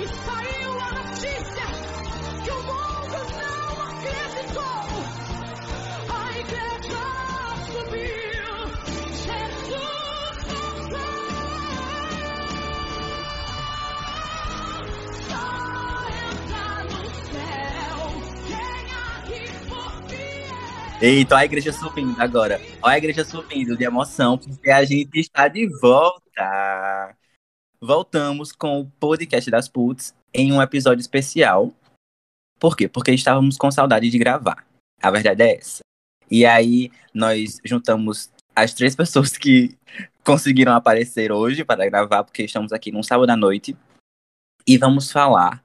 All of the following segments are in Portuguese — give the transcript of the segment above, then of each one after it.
E saiu a notícia que o mundo não acreditou. A igreja subiu, Jesus voltou. Só entra no céu quem aqui for fiel. Eita, a igreja subindo agora. Olha a igreja subindo de emoção, porque a gente está de volta. Voltamos com o podcast das Puts em um episódio especial. Por quê? Porque estávamos com saudade de gravar. A verdade é essa. E aí, nós juntamos as três pessoas que conseguiram aparecer hoje para gravar, porque estamos aqui num sábado à noite. E vamos falar,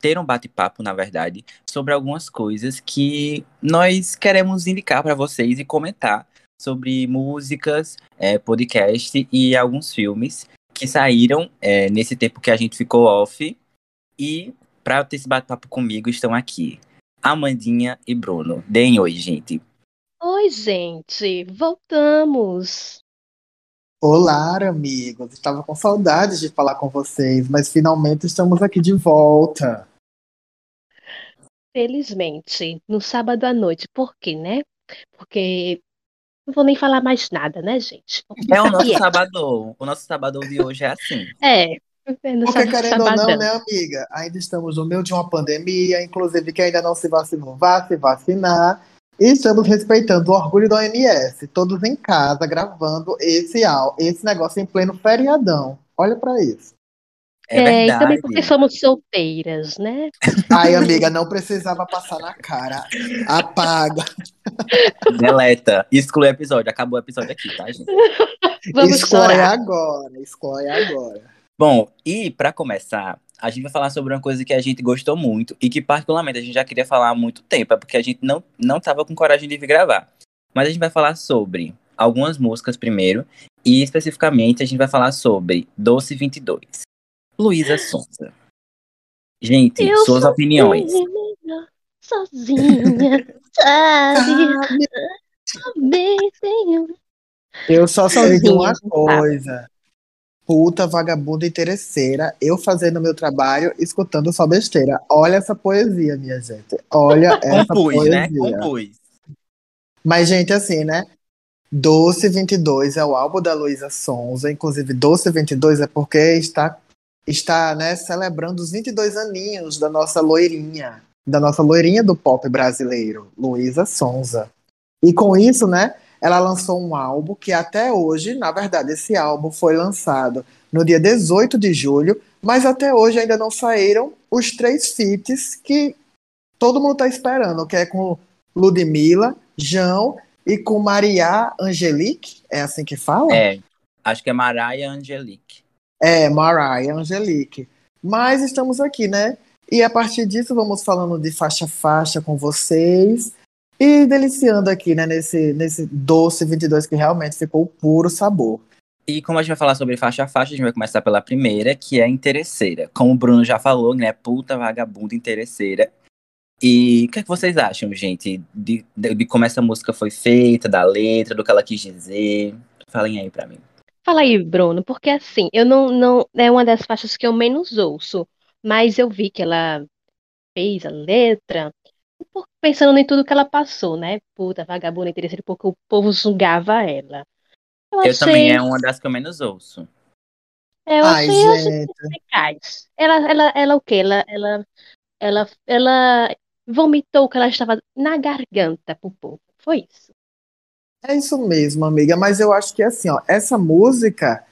ter um bate-papo, na verdade, sobre algumas coisas que nós queremos indicar para vocês e comentar sobre músicas, é, podcast e alguns filmes que saíram é, nesse tempo que a gente ficou off. E para ter esse bate-papo comigo estão aqui Amandinha e Bruno. Deem oi, gente. Oi, gente, voltamos. Olá, amigos. Estava com saudades de falar com vocês, mas finalmente estamos aqui de volta. Felizmente, no sábado à noite. Por quê, né? Porque não vou nem falar mais nada, né, gente? É o nosso aqui sabadão. O nosso sabadão de hoje é assim. é. É, no Porque, sábado, querendo ou não, né, amiga? Ainda estamos no meio de uma pandemia, inclusive quem ainda não se vacinou, vá se vacinar. E estamos respeitando o orgulho da OMS, todos em casa, gravando esse, esse negócio em pleno feriadão. Olha pra isso. É, É, e também porque somos solteiras, né? Ai, amiga, não precisava passar na cara. Apaga. Deleta. Exclui o episódio. Acabou o episódio aqui, tá, gente? Vamos Exclui chorar. agora, exclui agora. Bom, e pra começar, a gente vai falar sobre uma coisa que a gente gostou muito e que particularmente a gente já queria falar há muito tempo, é porque a gente não não tava com coragem de vir gravar. Mas a gente vai falar sobre algumas músicas primeiro e especificamente a gente vai falar sobre Doce 22. Luísa Sonza. Gente, Eu suas opiniões. sozinha, sabe? Também tenho. Eu só sei de uma Sozinha, coisa. Puta, vagabunda interesseira, eu fazendo meu trabalho, escutando só besteira. Olha essa poesia, minha gente. Olha essa Compus, né? poesia. Compus. Mas, gente, assim, né? Doce 22 é o álbum da Luísa Sonza. Inclusive, Doce 22 é porque está, está né, celebrando os 22 aninhos da nossa loirinha. Da nossa loirinha do pop brasileiro, Luísa Sonza. E com isso, né? Ela lançou um álbum que até hoje, na verdade, esse álbum foi lançado no dia 18 de julho, mas até hoje ainda não saíram os três feats que todo mundo está esperando, que é com Ludmilla, João e com Maria Angelique, é assim que fala? É, acho que é Mariah Angelique. É, Mariah Angelique. Mas estamos aqui, né? E a partir disso vamos falando de faixa a faixa com vocês e deliciando aqui, né, nesse, nesse doce 22 que realmente ficou puro sabor. E como a gente vai falar sobre faixa a faixa, a gente vai começar pela primeira, que é interesseira. Como o Bruno já falou, né? Puta vagabunda interesseira. E o que, é que vocês acham, gente, de, de, de como essa música foi feita, da letra, do que ela quis dizer? Falem aí pra mim. Fala aí, Bruno, porque assim, eu não, não, é uma das faixas que eu menos ouço, mas eu vi que ela fez a letra, pensando em tudo que ela passou, né? Puta, vagabunda, interesseira, porque o povo julgava ela. Eu Eu achei, também é uma das que eu menos ouço. é, eu Ai, achei as gente, musicais. Ela, ela, ela o quê? Ela, ela, ela, ela vomitou o que ela estava na garganta pro povo. Foi isso. É isso mesmo, amiga. Mas eu acho que assim, ó, essa música,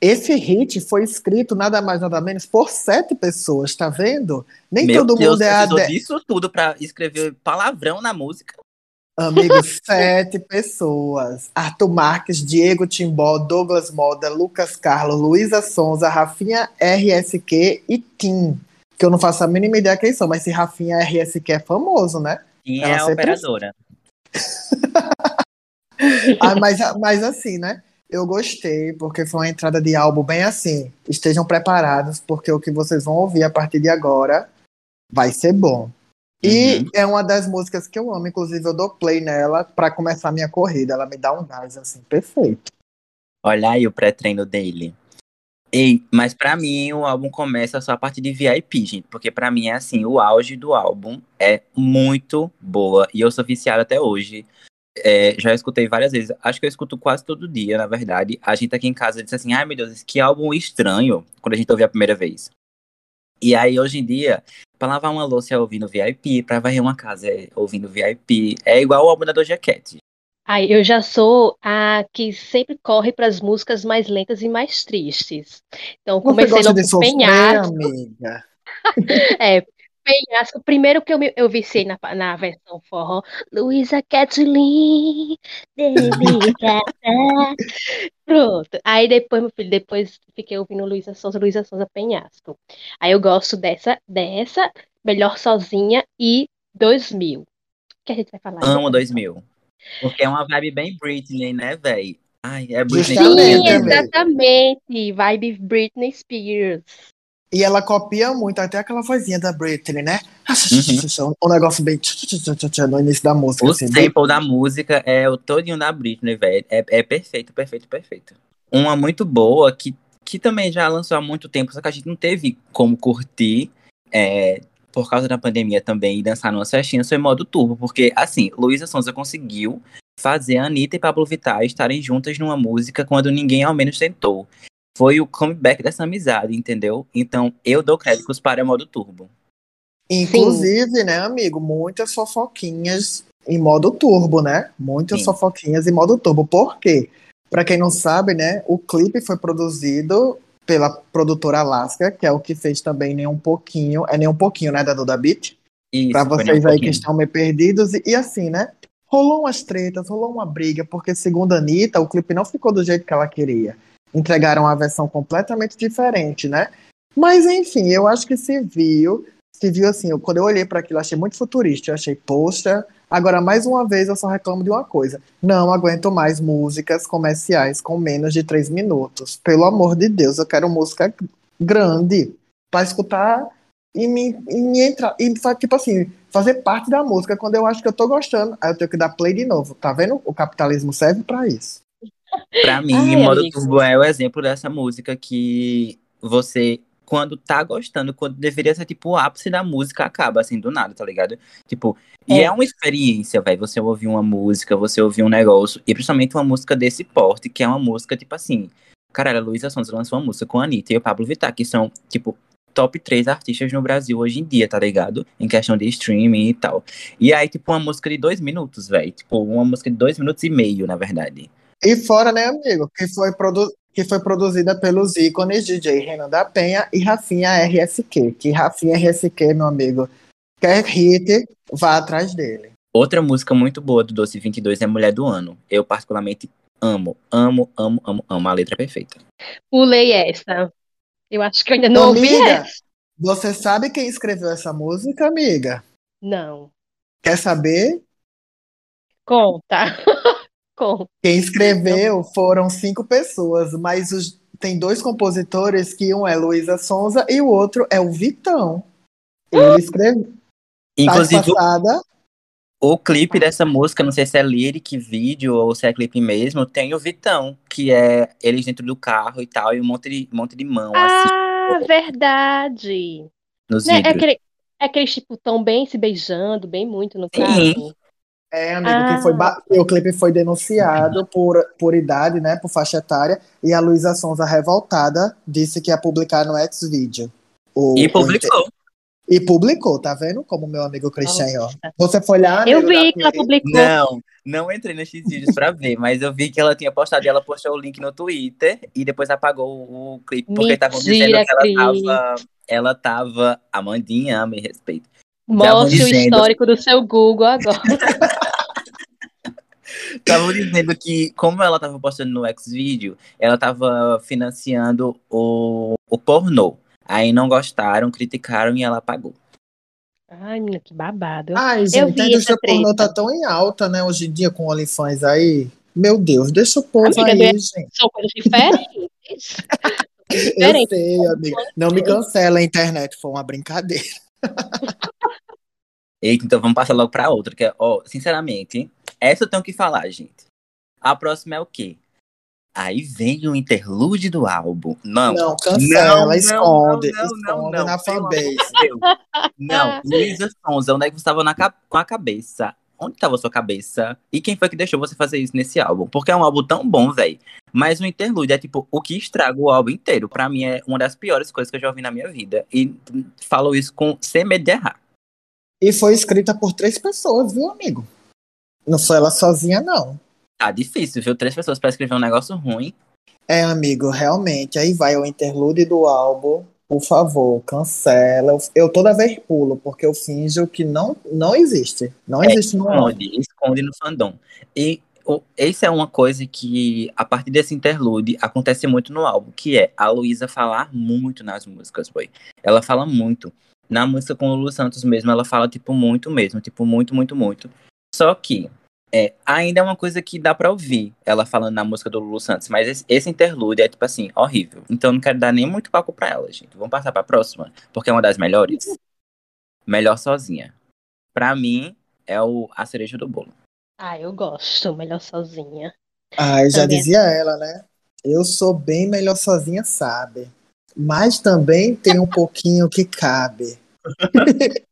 esse hit foi escrito nada mais nada menos por sete pessoas, tá vendo? Nem Meu todo Deus, mundo é a precisou de- disso tudo pra escrever palavrão na música. Amigos, sete pessoas. Arthur Marques, Diego Timbó, Douglas Moda, Lucas Carlos, Luísa Sonza, Rafinha RSQ e Tim. Que eu não faço a mínima ideia quem são, mas esse Rafinha RSQ é famoso, né? Ela é a sempre- operadora. Ah, mas, mas assim, né? Eu gostei, porque foi uma entrada de álbum bem assim. Estejam preparados, porque o que vocês vão ouvir a partir de agora vai ser bom. E Uhum. é uma das músicas que eu amo, inclusive eu dou play nela pra começar a minha corrida. Ela me dá um gás assim, perfeito. Olha aí o pré-treino dele. Ei, mas pra mim o álbum começa só a partir de VIP, gente. Porque pra mim é assim, o auge do álbum é muito boa. E eu sou viciado até hoje. É, já escutei várias vezes. Acho que eu escuto quase todo dia, na verdade. A gente aqui em casa disse assim, ai meu Deus, que álbum estranho. Quando a gente ouviu a primeira vez. E aí, hoje em dia, pra lavar uma louça é ouvindo VIP, pra varrer uma casa é ouvindo VIP. É igual o álbum da Doja Cat. Ai, eu já sou a que sempre corre para as músicas mais lentas e mais tristes. Então, Você comecei logo de com sofrer, amiga? É, Penhasco. Primeiro que eu, me, eu viciei na, na versão forró. Luísa Kathleen, delicada. Pronto. Aí depois, meu filho, depois fiquei ouvindo Luísa Sonza, Luísa Sonza Penhasco. Aí eu gosto dessa, dessa, Melhor Sozinha e 2000. O que a gente vai falar? Amo Depois. 2000. Porque é uma vibe bem Britney, né, véi? Ai, é Britney. Justamente, Sim, exatamente. Vibe Britney Spears. E ela copia muito, até aquela vozinha da Britney, né? Um negócio bem no início da música. O Assim, sample da música é o todinho da Britney, velho. É, é perfeito, perfeito, perfeito. Uma muito boa que, que também já lançou há muito tempo, só que a gente não teve como curtir é, por causa da pandemia também e dançar numa festinhas foi modo turbo. Porque, assim, Luísa Sonza conseguiu fazer a Anitta e Pablo Vittar estarem juntas numa música quando ninguém ao menos tentou. Foi o comeback dessa amizade, entendeu? Então, eu dou créditos para modo turbo. Inclusive, né, amigo, muitas fofoquinhas em modo turbo, né? Muitas Sim. fofoquinhas em modo turbo. Por quê? Pra quem não sabe, né, o clipe foi produzido pela produtora Alaska, que é o que fez também nem um pouquinho, é nem um pouquinho, né, da Duda Beat. Isso, Pra foi nem um vocês aí que estão meio perdidos. E, e assim, né? Rolou umas tretas, rolou uma briga, porque segundo a Anitta, o clipe não ficou do jeito que ela queria. Entregaram uma versão completamente diferente, né? Mas enfim, eu acho que se viu, se viu assim, eu- quando eu olhei para aquilo, achei muito futurista, eu achei, poxa, agora mais uma vez eu só reclamo de uma coisa. Não aguento mais músicas comerciais com menos de três minutos. Pelo amor de Deus, eu quero música grande para escutar e me, e me entrar, e tipo assim, fazer parte da música quando eu acho que eu tô gostando. Aí eu tenho que dar play de novo. Tá vendo? O capitalismo serve para isso. Pra mim, Ai, modo amigo. turbo é o exemplo dessa música que você, quando tá gostando, quando deveria ser tipo o ápice da música, acaba assim do nada, tá ligado? Tipo, e É. é uma experiência, velho. Você ouvir uma música, você ouvir um negócio, e principalmente uma música desse porte, que é uma música, tipo assim. Caralho, a Luísa Sonza lançou uma música com a Anitta e o Pablo Vittar, que são, tipo, top 3 artistas no Brasil hoje em dia, tá ligado? Em questão de streaming e tal. E aí, tipo, uma música de dois minutos, velho. Tipo, uma música de dois minutos e meio, na verdade. E fora, né, amigo, que foi, produ que foi produzida pelos ícones DJ Renan da Penha e Rafinha RSQ. Que Rafinha RSQ, meu amigo, quer hit, vá atrás dele. Outra música muito boa do Doce 22 é Mulher do Ano. Eu particularmente amo, amo, amo, amo, amo. A letra é perfeita. Pulei essa. Eu acho que eu ainda não ouvi amiga, essa. você sabe quem escreveu essa música, amiga? Não. Quer saber? Conta. Conta. Quem escreveu foram cinco pessoas, mas os- tem dois compositores que um é Luísa Sonza e o outro é o Vitão. Ele escreveu. Inclusive, passada, o clipe dessa música, não sei se é lyric, vídeo ou se é clipe mesmo, tem o Vitão, que é eles dentro do carro e tal, e um monte de, um monte de mão, assim, Ah, verdade. nos Né, é aquele, é aqueles tipo tão bem se beijando, bem muito no Sim. É, amigo, Ah. que foi ba- que o clipe foi denunciado por, por idade, né, por faixa etária, e a Luísa Sonza, revoltada, disse que ia publicar no Xvideo. O- E publicou. e publicou, tá vendo? Como meu amigo Christian, ó. Você foi lá, Eu vi que ela publicou. Não, não entrei nos vídeos pra ver, mas eu vi que ela tinha postado e ela postou o link no Twitter e depois apagou o clipe, porque estavam dizendo Mentira, que ela tava. Ela tava. Amandinha, me respeito. Mostre o dizendo- histórico do seu Google agora. Estavam dizendo que, como ela tava postando no Xvideo, ela tava financiando o, o pornô. Aí não gostaram, criticaram e ela apagou. Ai, menina, que babado. Ai, Eu gente, vi a indústria pornô tá tão em alta, né, hoje em dia, com o OnlyFans aí. Meu Deus, deixa o povo Amiga, aí, gente. São coisas diferentes. Eu sei, amiga. Não me cancela a internet, foi uma brincadeira. Eita, então vamos passar logo pra outra, que é, ó, sinceramente, essa eu tenho que falar, gente. A próxima é o quê? Aí vem o interlude do álbum. Não. Não, cancela, não, esconde, não, não, esconde não, na fanbase. Não, Luísa Sonza, onde é que você estava na com a cabeça? Onde estava a sua cabeça? E quem foi que deixou você fazer isso nesse álbum? Porque é um álbum tão bom, velho. Mas o interlude é tipo o que estraga o álbum inteiro. Pra mim é uma das piores coisas que eu já ouvi na minha vida. E falo isso com sem medo de errar. E foi escrita por três pessoas, viu, amigo? Não foi ela sozinha, não. Tá difícil, viu? Três pessoas pra escrever um negócio ruim. É, amigo, realmente. Aí vai o interlude do álbum. Por favor, cancela. Eu, toda vez pulo, porque eu finjo que não, não existe. Não É, existe no álbum. Esconde, esconde no fandom. E o, essa é uma coisa que, a partir desse interlude, acontece muito no álbum, que é a Luísa falar muito nas músicas, boy. Ela fala muito. Na música com o Lulu Santos mesmo, ela fala, tipo, muito mesmo. Tipo, muito, muito, muito. Só que, é, ainda é uma coisa que dá pra ouvir ela falando na música do Lulu Santos, mas esse, esse interlude é, tipo assim, horrível. Então eu não quero dar nem muito papo pra ela, gente. Vamos passar pra próxima, porque é uma das melhores. Melhor sozinha. Pra mim, é o, a cereja do bolo. Ah, eu gosto, melhor sozinha. Ai, já Também. dizia ela, né? Eu sou bem melhor sozinha, sabe? Mas também tem um pouquinho que cabe.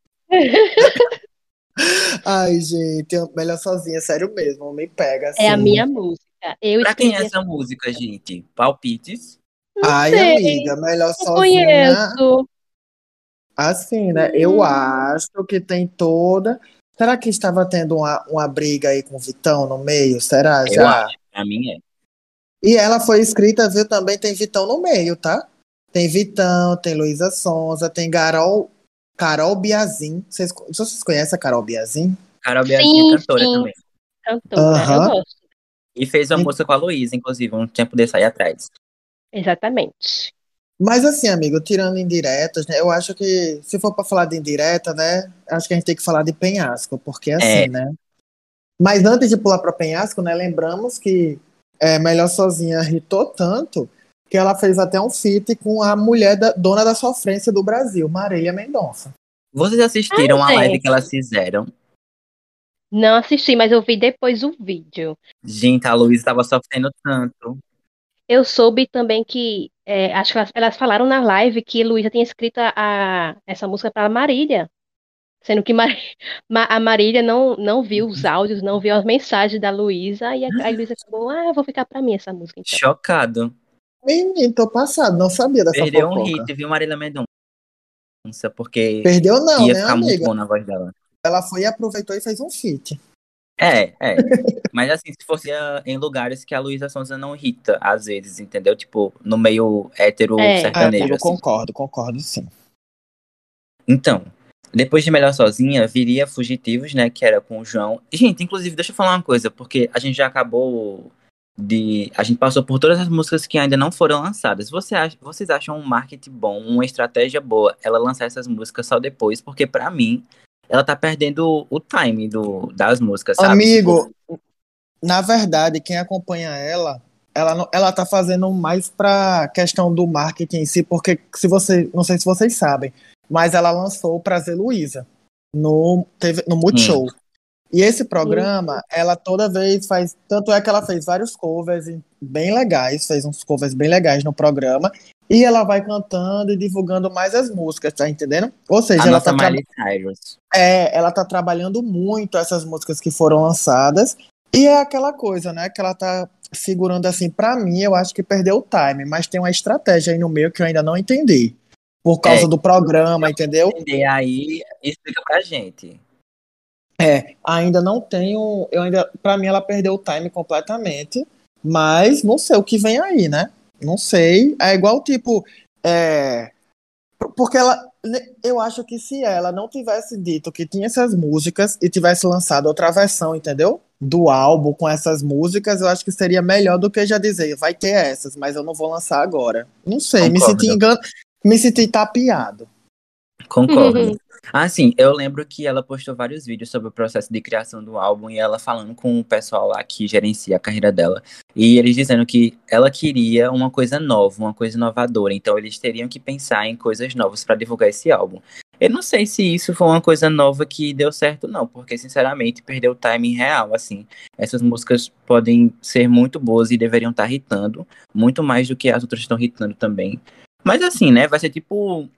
Ai, gente, eu- melhor sozinha, sério mesmo, me pega assim. É a minha música. Eu Pra quem é essa música, gente? Palpites? Ai, sei, amiga, melhor não sozinha. conheço. Assim, né? Eu Hum. acho que tem toda. Será que estava tendo uma, uma briga aí com o Vitão no meio? Será? Eu Já? acho. Pra mim é. E ela foi escrita, viu? Também tem Vitão no meio, tá? Tem Vitão, tem Luísa Sonza, tem Carol, Carol Biazin. Vocês, vocês conhecem a Carol Biazin? Carol Biazinha Sim, é cantora sim. também. Cantora, eu gosto. E fez uma música com a Luísa, inclusive, um tempo desse aí atrás. Exatamente. Mas assim, amigo, tirando indiretas, né? Eu acho que se for para falar de indireta, né? Acho que a gente tem que falar de penhasco, porque assim, É. né? Mas antes de pular para penhasco, né? Lembramos que é, Melhor Sozinha irritou tanto que ela fez até um feat com a mulher da, dona da sofrência do Brasil, Marília Mendonça. Vocês assistiram Ai, a live que elas fizeram? Não assisti, mas eu vi depois o vídeo. Gente, a Luísa tava sofrendo tanto. Eu soube também que, é, acho que elas, elas falaram na live que Luísa tinha escrito a, a- essa música para Marília. Sendo que Mar- Ma- a Marília não, não viu os áudios, não viu as mensagens da Luísa, e a, a Luísa falou, ah, vou ficar pra mim essa música então. Chocado. Menino, tô passado, não sabia dessa Perdeu um fofoca. hit, viu, Marília Mendonça? Porque Perdeu não, ia né, ficar muito amiga? bom na voz dela. Ela foi e aproveitou e fez um feat. É, é. Mas assim, se fosse ah, em lugares que a Luísa Sonza não irrita, às vezes, entendeu? Tipo, no meio hétero É. Ah, sertanejo, amigo, assim. concordo, concordo sim. Então, depois de Melhor Sozinha, viria Fugitivos, né? Que era com o João. E, gente, inclusive, deixa eu falar uma coisa, porque a gente já acabou de. A gente passou por todas as músicas que ainda não foram lançadas. Você acha, vocês acham um marketing bom, uma estratégia boa, ela lançar essas músicas só depois? Porque, pra mim, ela tá perdendo o time do, das músicas, sabe? Amigo, Tipo, na verdade, quem acompanha ela, ela, não- ela tá fazendo mais pra questão do marketing em si, porque se você, não sei se vocês sabem, mas ela lançou o Prazer Luísa no, teve, no Multishow. E esse programa, ela toda vez faz. Tanto é que ela fez vários covers bem legais, fez uns covers bem legais no programa. E ela vai cantando e divulgando mais as músicas, tá entendendo? Ou seja, a ela tá, Miley Cyrus. é, ela tá trabalhando muito essas músicas que foram lançadas. E é aquela coisa, né? Que ela tá segurando assim, pra mim, eu acho que perdeu o time, mas tem uma estratégia aí no meio que eu ainda não entendi. Por causa É. do programa, entendeu? Entender aí, explica pra gente. É, ainda não tenho, eu ainda, para mim ela perdeu o time completamente, mas não sei o que vem aí, né? Não sei, é igual tipo, é, porque ela, eu acho que se ela não tivesse dito que tinha essas músicas e tivesse lançado outra versão, entendeu? Do álbum com essas músicas, eu acho que seria melhor do que já dizer, vai ter essas, mas eu não vou lançar agora. Não sei, me Concordo. senti engan... me senti tapeado. Concordo. Ah, sim, eu lembro que ela postou vários vídeos sobre o processo de criação do álbum e ela falando com o pessoal lá que gerencia a carreira dela. E eles dizendo que ela queria uma coisa nova, uma coisa inovadora. Então eles teriam que pensar em coisas novas para divulgar esse álbum. Eu não sei se isso foi uma coisa nova que deu certo, não, porque, sinceramente, perdeu o timing real, assim. Essas músicas podem ser muito boas e deveriam estar hitando, muito mais do que as outras estão hitando também. Mas, assim, né, vai ser tipo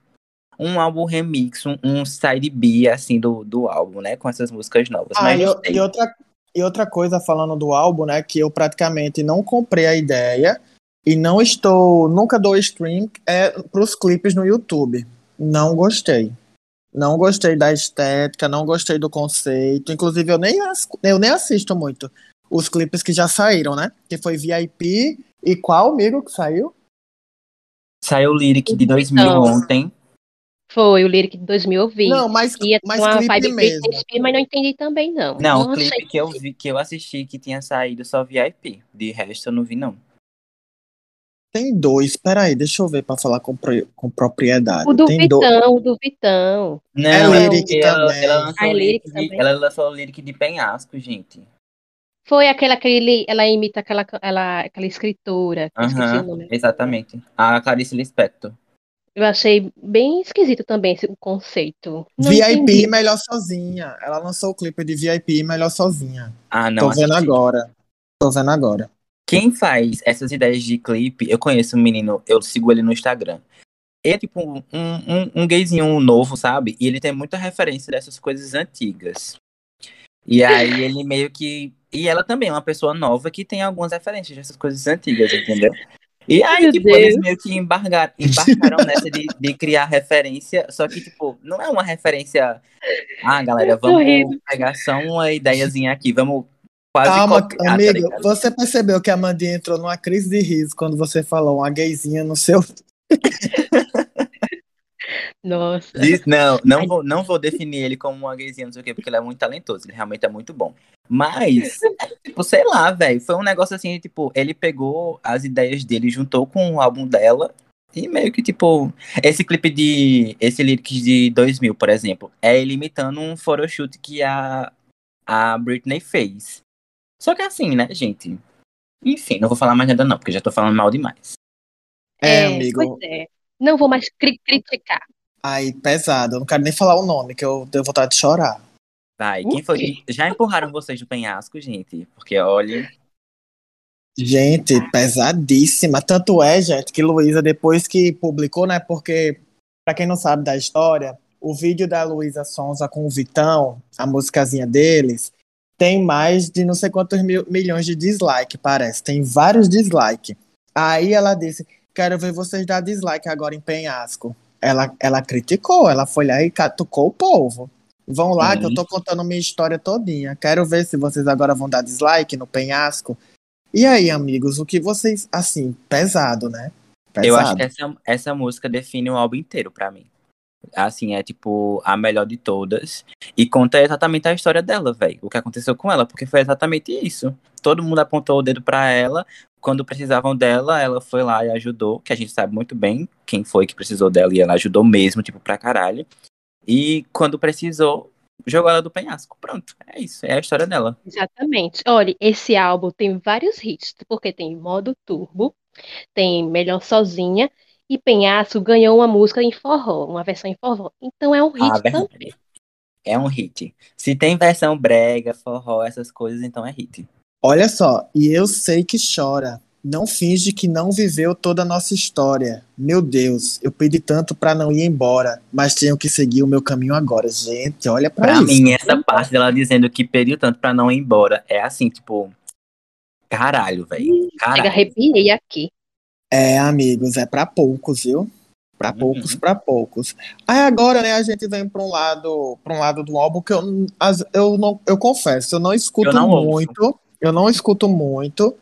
um álbum remix, um, um side B, assim, do, do álbum, né, com essas músicas novas. Ah, Mas e, sei. e outra, e outra coisa, falando do álbum, né, que eu praticamente não comprei a ideia e não estou, nunca dou stream é pros clipes no YouTube. Não gostei. Não gostei da estética, não gostei do conceito. Inclusive, eu nem, as- eu nem assisto muito os clipes que já saíram, né? Que foi VIP e qual amigo que saiu? Saiu o Lyric de 2000 Então. ontem. Foi o Lyric de 2000 eu vi. Não, mas, Ia mas uma clipe vibe mesmo. Britney mas não entendi também, não. Não, o não clipe achei. que eu vi, que eu assisti que tinha saído só VIP. De resto eu não vi, não. Tem dois, peraí, deixa eu ver pra falar com, com propriedade. O do Tem dois. Vitão, o do Vitão. Não, É lyric porque ela, também. ela lançou Ah, é o lyric lyric de, também? ela lançou o lyric de penhasco, gente. Foi aquela que ele, ela imita aquela, ela, aquela escritora. o Aham, nome. exatamente. A Clarice Lispector. Eu achei bem esquisito também esse conceito. Não VIP entendi. Melhor Sozinha. Ela lançou o clipe de VIP Melhor Sozinha. Ah, não. Tô vendo assisti. agora. Tô vendo agora. Quem faz essas ideias de clipe, eu conheço um menino, eu sigo ele no Instagram. Ele é tipo um, um, um gayzinho novo, sabe? E ele tem muita referência dessas coisas antigas. E aí ele meio que. E ela também é uma pessoa nova que tem algumas referências dessas coisas antigas, entendeu? E aí, Meu tipo, eles Deus. meio que embargaram, embarcaram nessa de, de criar referência, só que, tipo, não é uma referência. Ah, galera, tô vamos rindo. pegar só uma ideiazinha aqui, vamos quase Calma, copiar, tá amigo. ligado? você percebeu que a Mandinha entrou numa crise de riso quando você falou uma gayzinha no seu. Nossa. Diz- não, não vou, não vou definir ele como uma gayzinha, não sei o quê, porque ele é muito talentoso, ele realmente é muito bom. Mas, é, tipo, sei lá, velho, foi um negócio assim, tipo, ele pegou as ideias dele, juntou com o álbum dela, e meio que, tipo, esse clipe de, esse lyrics de 2000, por exemplo, é ele imitando um photoshoot que a, a Britney fez. Só que assim, né, gente, enfim, não vou falar mais nada não, porque já tô falando mal demais. É, amigo. Pois é. Não vou mais cri- criticar. Ai, pesado. Eu não quero nem falar o nome, que eu tenho vontade de chorar. Vai, quem foi que... Já empurraram vocês do penhasco, gente? Porque, olha... Gente, pesadíssima. Tanto é, gente, que Luísa, depois que publicou, né? Porque, pra quem não sabe da história, o vídeo da Luísa Sonza com o Vitão, a musicazinha deles, tem mais de não sei quantos mil- milhões de dislike, parece. Tem vários dislike. Aí ela disse: Quero ver vocês dar dislike agora em Penhasco. Ela, ela criticou, ela foi lá e catucou o povo. Vão lá que eu tô contando minha história todinha. Quero ver se vocês agora vão dar dislike no Penhasco. E aí, amigos, o que vocês. Assim, pesado, né? Pesado. Eu acho que essa, essa música define o álbum inteiro pra mim. Assim, é tipo a melhor de todas. E conta exatamente a história dela, velho. O que aconteceu com ela, porque foi exatamente isso. Todo mundo apontou o dedo pra ela. Quando precisavam dela, ela foi lá e ajudou. Que a gente sabe muito bem quem foi que precisou dela. E ela ajudou mesmo, tipo, pra caralho. E quando precisou, jogou ela do penhasco. Pronto, é isso. É a história dela. Exatamente. Olha, esse álbum tem vários hits, porque tem modo turbo, tem Melhor Sozinha, e Penhasco ganhou uma música em forró, uma versão em forró. Então é um hit Ah, também. É um hit. Se tem versão brega, forró, essas coisas, então é hit. Olha só, e eu sei que chora. Não finge que não viveu toda a nossa história. Meu Deus, eu pedi tanto pra não ir embora, mas tenho que seguir o meu caminho agora. Gente, olha pra, Pra isso. mim, essa parte dela dizendo que pediu tanto pra não ir embora é assim, tipo. Caralho, velho. Chega, Caralho. arrepiei aqui. É, amigos, é pra poucos, viu? Pra Uhum. poucos, pra poucos. Aí agora, né, a gente vem pra um lado, pra um lado do álbum que eu, as- eu não, eu confesso, eu não escuto Eu não ouço. muito. Eu não escuto muito.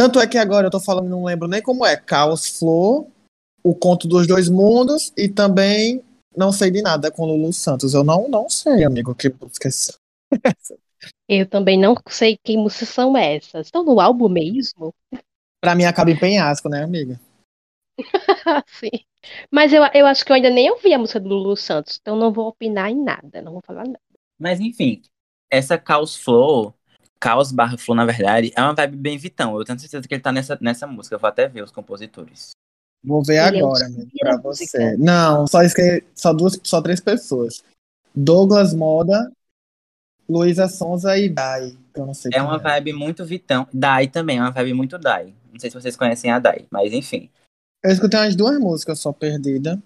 Tanto é que agora eu tô falando, não lembro nem como é. Caos Flow, O Conto dos Dois Mundos e também Não Sei de Nada com Lulu Santos. Eu não, não sei, amigo, que música é essa. Eu também não sei que músicas são essas. Estão no álbum mesmo? Pra mim acaba em penhasco, né, amiga? Sim. Mas eu, eu acho que eu ainda nem ouvi a música do Lulu Santos, então não vou opinar em nada, não vou falar nada. Mas enfim, essa Caos Flow, Caos barra Flow, na verdade, é uma vibe bem Vitão. Eu tenho certeza que ele tá nessa, nessa música. Eu vou até ver os compositores. Vou ver Ele é agora, amigo, pra você. música. Não, só, esque... só, duas, só três pessoas. Douglas Moda, Luísa Sonza e Dai. que Eu não sei É uma vibe muito Vitão. Dai também, é uma vibe muito Dai. Não sei se vocês conhecem a Dai, mas enfim. Eu escutei umas duas músicas só perdida.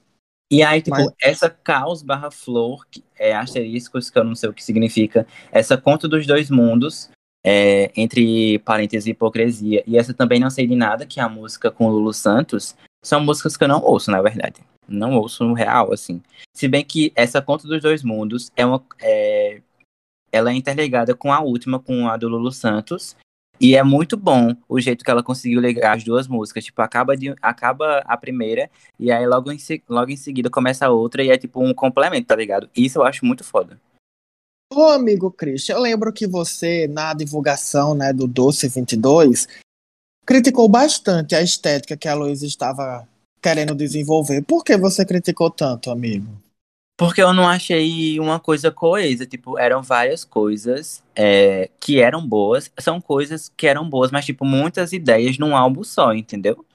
E aí, tipo, Mas- essa caos barra flor, que é asteriscos, que eu não sei o que significa, essa conta dos dois mundos, é, entre parênteses hipocrisia, e essa também não sei de nada, que é a música com Lulu Santos, são músicas que eu não ouço, na verdade. Não ouço no real, assim. Se bem que essa conta dos dois mundos é uma. é, ela é interligada com a última, com a do Lulu Santos. E é muito bom o jeito que ela conseguiu ligar as duas músicas. Tipo, acaba, de, acaba a primeira e aí logo em, logo em seguida começa a outra e é tipo um complemento, tá ligado? Isso eu acho muito foda. Ô, amigo Christian, eu lembro que você, na divulgação né, do Doce 22, criticou bastante a estética que a Luísa estava querendo desenvolver. Por que você criticou tanto, amigo? Porque eu não achei uma coisa coesa. Tipo, eram várias coisas é, que eram boas. São coisas que eram boas, mas, tipo, muitas ideias num álbum só, entendeu?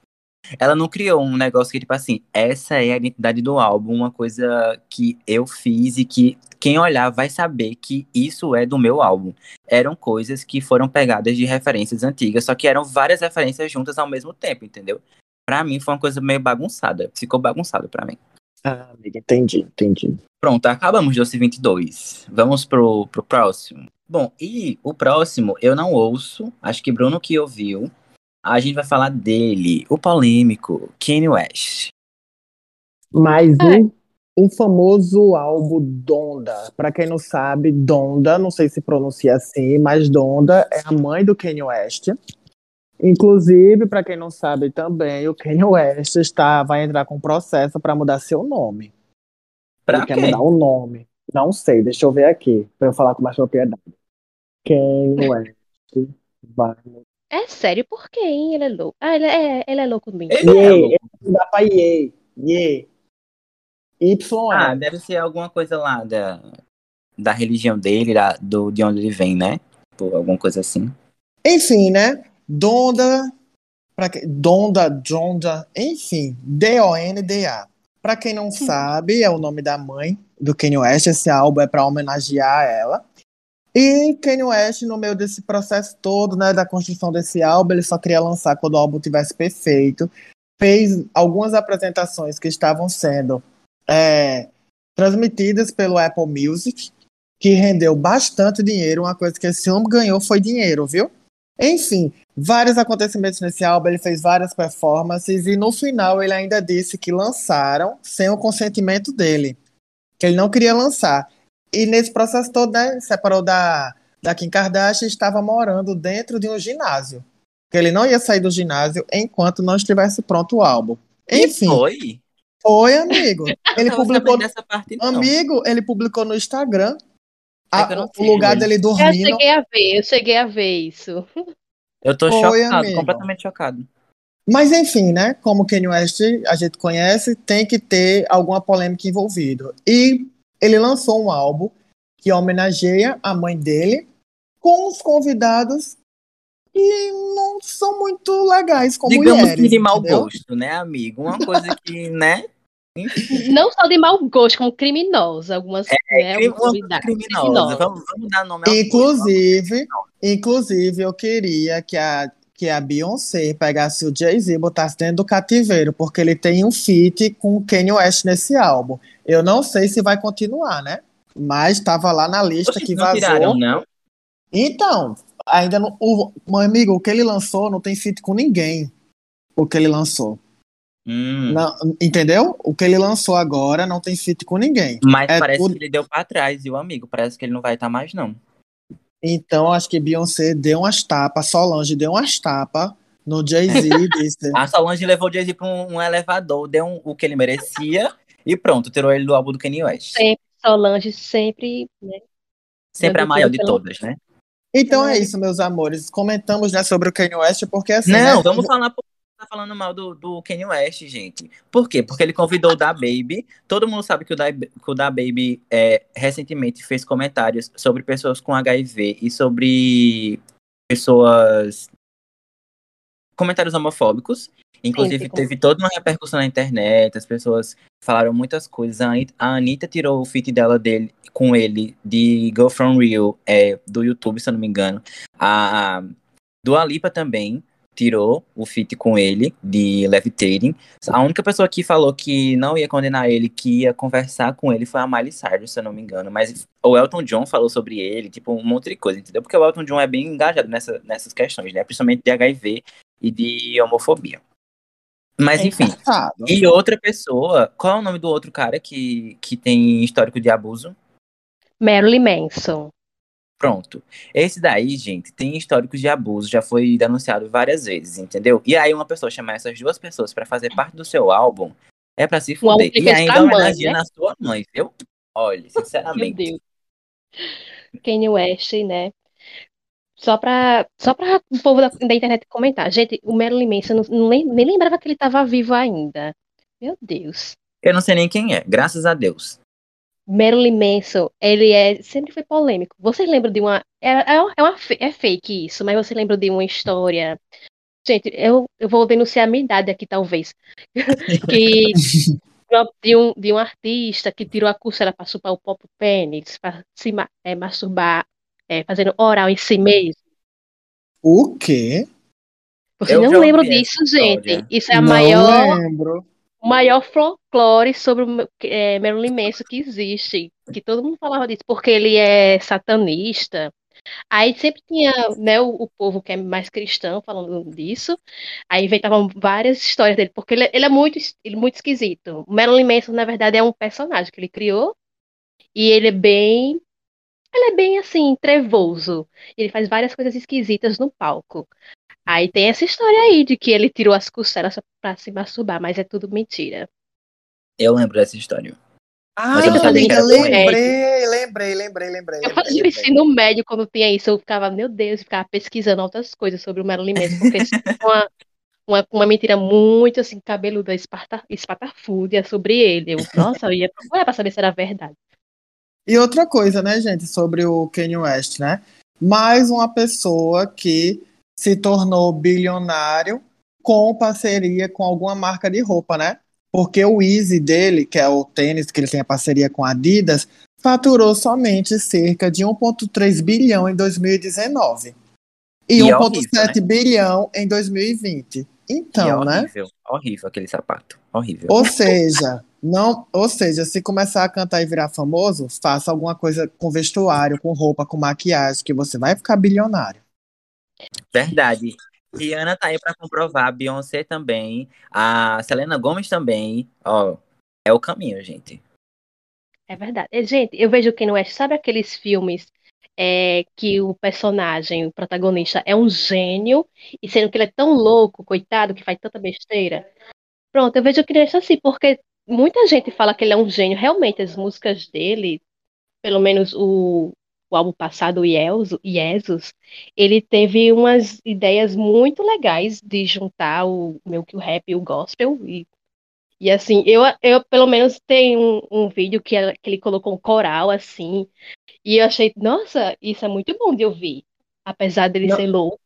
Ela não criou um negócio que, tipo assim, essa é a identidade do álbum, uma coisa que eu fiz e que quem olhar vai saber que isso é do meu álbum. Eram coisas que foram pegadas de referências antigas, só que eram várias referências juntas ao mesmo tempo, entendeu? Pra mim foi uma coisa meio bagunçada. Ficou bagunçado pra mim. Ah, amigo, entendi, entendi. Pronto, acabamos Doce 22. Vamos pro, pro próximo. Bom, e o próximo eu não ouço, acho que Bruno que ouviu. A gente vai falar dele, o polêmico Kanye West. Mas É. o, o famoso álbum Donda, pra quem não sabe, Donda, não sei se pronuncia assim, mas Donda é a mãe do Kanye West. Inclusive, pra quem não sabe também, o Kanye West está, vai entrar com processo pra mudar seu nome. Pra Ele quer mudar o nome. Não sei, deixa eu ver aqui, pra eu falar com mais propriedade. Kanye West vai É sério, por quê, hein? Ele é louco. Ah, ele é, ele é louco mesmo. Ele é louco. ele dá pra Ye. Ye. Y. Ah, deve ser alguma coisa lá da, da religião dele, da, do, de onde ele vem, né? Tipo, alguma coisa assim. Enfim, né? Donda. Pra que... Donda, Donda, enfim. D-O-N-D-A. Pra quem não sabe, é o nome da mãe do Kanye West. Esse álbum é pra homenagear ela. E Kanye West, no meio desse processo todo, né, da construção desse álbum, ele só queria lançar quando o álbum tivesse perfeito. Fez algumas apresentações que estavam sendo é, transmitidas pelo Apple Music, que rendeu bastante dinheiro. Uma coisa que esse homem ganhou foi dinheiro, viu? Enfim, vários acontecimentos nesse álbum, ele fez várias performances e no final ele ainda disse que lançaram sem o consentimento dele, que ele não queria lançar. E nesse processo todo, né, separou da, da Kim Kardashian e estava morando dentro de um ginásio. Que ele não ia sair do ginásio enquanto não estivesse pronto o álbum. Enfim, E foi? foi, amigo. Ele Eu publicou, parte, não. amigo, ele publicou no Instagram É a- eu o lugar ele. dele Eu dormindo. cheguei a ver, eu cheguei a ver isso. Eu tô Foi, chocado, amigo. completamente chocado. Mas enfim, né? Como Kanye West a gente conhece, tem que ter alguma polêmica envolvida. E ele lançou um álbum que homenageia a mãe dele com os convidados que não são muito legais como Digamos mulheres, que de mau entendeu? gosto, né, amigo? Uma coisa que, né? Não só de mau gosto, como criminosa. Algumas, né, É, novidades. criminosa. criminosas. Vamos, vamos dar nome ao Inclusive, inclusive, eu queria que a, que a Beyoncé pegasse o Jay-Z e botasse dentro do cativeiro, porque ele tem um feat com o Kanye West nesse álbum. Eu não sei se vai continuar, né? Mas estava lá na lista Oxe, que não vazou. tiraram, não? Então, ainda não. O, meu amigo, o que ele lançou não tem feat com ninguém. O que ele lançou. Hum, Não, entendeu? O que ele lançou agora não tem feat com ninguém. mas é parece tudo- que ele deu pra trás, viu, amigo? Parece que ele não vai estar mais, não. Então, acho que Beyoncé deu umas tapas, Solange deu umas tapas no Jay-Z e disse. A Solange levou o Jay-Z pra um, um elevador, deu um- o que ele merecia e pronto, tirou ele do álbum do Kanye West. Sempre, Solange, sempre. Né? Sempre a maior de todas, né? Então é isso, meus amores. Comentamos né, sobre o Kanye West, porque assim. Não, né, vamos falar por tá falando mal do, do Kanye West, gente. Por quê? Porque ele convidou o Da Baby. Todo mundo sabe que o Da, que o da Baby é, recentemente fez comentários sobre pessoas com HIV e sobre pessoas comentários homofóbicos. Inclusive, Sempre. teve toda uma repercussão na internet, as pessoas falaram muitas coisas. A Anitta, a Anitta tirou o feat dela dele, com ele de Go From Real, é, do YouTube, se eu não me engano. A Dua Lipa também tirou o feat com ele, de Levitating. A única pessoa que falou que não ia condenar ele, que ia conversar com ele, foi a Miley Cyrus, se eu não me engano. Mas o Elton John falou sobre ele, tipo, um monte de coisa, entendeu? Porque o Elton John é bem engajado nessa, nessas questões, né? Principalmente de HIV e de homofobia. Mas, É, enfim. Engraçado. E outra pessoa, qual é o nome do outro cara que, que tem histórico de abuso? Marilyn Manson. Pronto. Esse daí, gente, tem históricos de abuso, já foi denunciado várias vezes, entendeu? E aí uma pessoa chamar essas duas pessoas pra fazer parte do seu álbum é pra se fuder. E ainda homenageia né? na sua mãe, viu? Olha, Meu sinceramente. Deus. Kanye West, né? Só pra, só pra o povo da, da internet comentar. Gente, o Marilyn Manson, não, não lem- nem lembrava que ele tava vivo ainda. Meu Deus. Eu não sei nem quem é, graças a Deus. Marilyn Manson, ele é, sempre foi polêmico. Vocês lembram de uma, é, é, uma- é uma é fake isso, mas você lembra de uma história? Gente, eu, eu vou denunciar a minha idade aqui, talvez. Que de um, de um artista que tirou a costela para chupar o próprio pênis, para se é, masturbar, é, fazendo oral em si mesmo. O quê? Vocês Eu não lembram essa disso, história. gente? Isso é a não maior, lembro. o maior folclore sobre o é, Marilyn Manson que existe. Que todo mundo falava disso, porque ele é satanista. Aí sempre tinha, né, o, o povo que é mais cristão falando disso. Aí inventavam várias histórias dele, porque ele, ele é muito, ele é muito esquisito. O Marilyn Manson, na verdade, é um personagem que ele criou. E ele é bem. Ele é bem assim, trevoso. Ele faz várias coisas esquisitas no palco. Aí tem essa história aí de que ele tirou as costelas pra se masturbar, mas é tudo mentira. Eu lembro dessa história. Ah, Mas eu não sabia lembrei, lembrei, lembrei, lembrei. Eu fazia ensino médio quando tinha isso, eu ficava, meu Deus, eu ficava pesquisando outras coisas sobre o Marilyn Manson, porque isso é uma, uma, uma mentira muito assim, cabeluda, esparta, espatafúrdia sobre ele. Eu, nossa, eu ia procurar pra saber se era verdade. E outra coisa, né, gente, sobre o Kanye West, né? Mais uma pessoa que se tornou bilionário com parceria com alguma marca de roupa, né? Porque o Easy dele, que é o tênis que ele tem a parceria com a Adidas, faturou somente cerca de 1,3 bilhão em 2019 e, E é 1,7 horrível, né? bilhão em 2020. E Então, é né? horrível, horrível aquele sapato. Horrível. Ou seja, não, ou seja, se começar a cantar e virar famoso, faça alguma coisa com vestuário, com roupa, com maquiagem, que você vai ficar bilionário. Verdade. Rihanna tá aí pra comprovar, a Beyoncé também, a Selena Gomez também. Ó, é o caminho, gente. É verdade. É, Gente, eu vejo que no West, sabe aqueles filmes é, que o personagem, o protagonista, é um gênio, e sendo que ele é tão louco, coitado, que faz tanta besteira? Pronto, eu vejo que ele é assim, porque muita gente fala que ele é um gênio. Realmente, as músicas dele, pelo menos o, o álbum passado, o Iesus, Iesus, ele teve umas ideias muito legais de juntar o meio que o rap e o gospel. E, e assim, eu, eu pelo menos tenho um, um vídeo que, que ele colocou um coral assim. E eu achei, nossa, isso é muito bom de ouvir. Apesar dele Não. ser louco.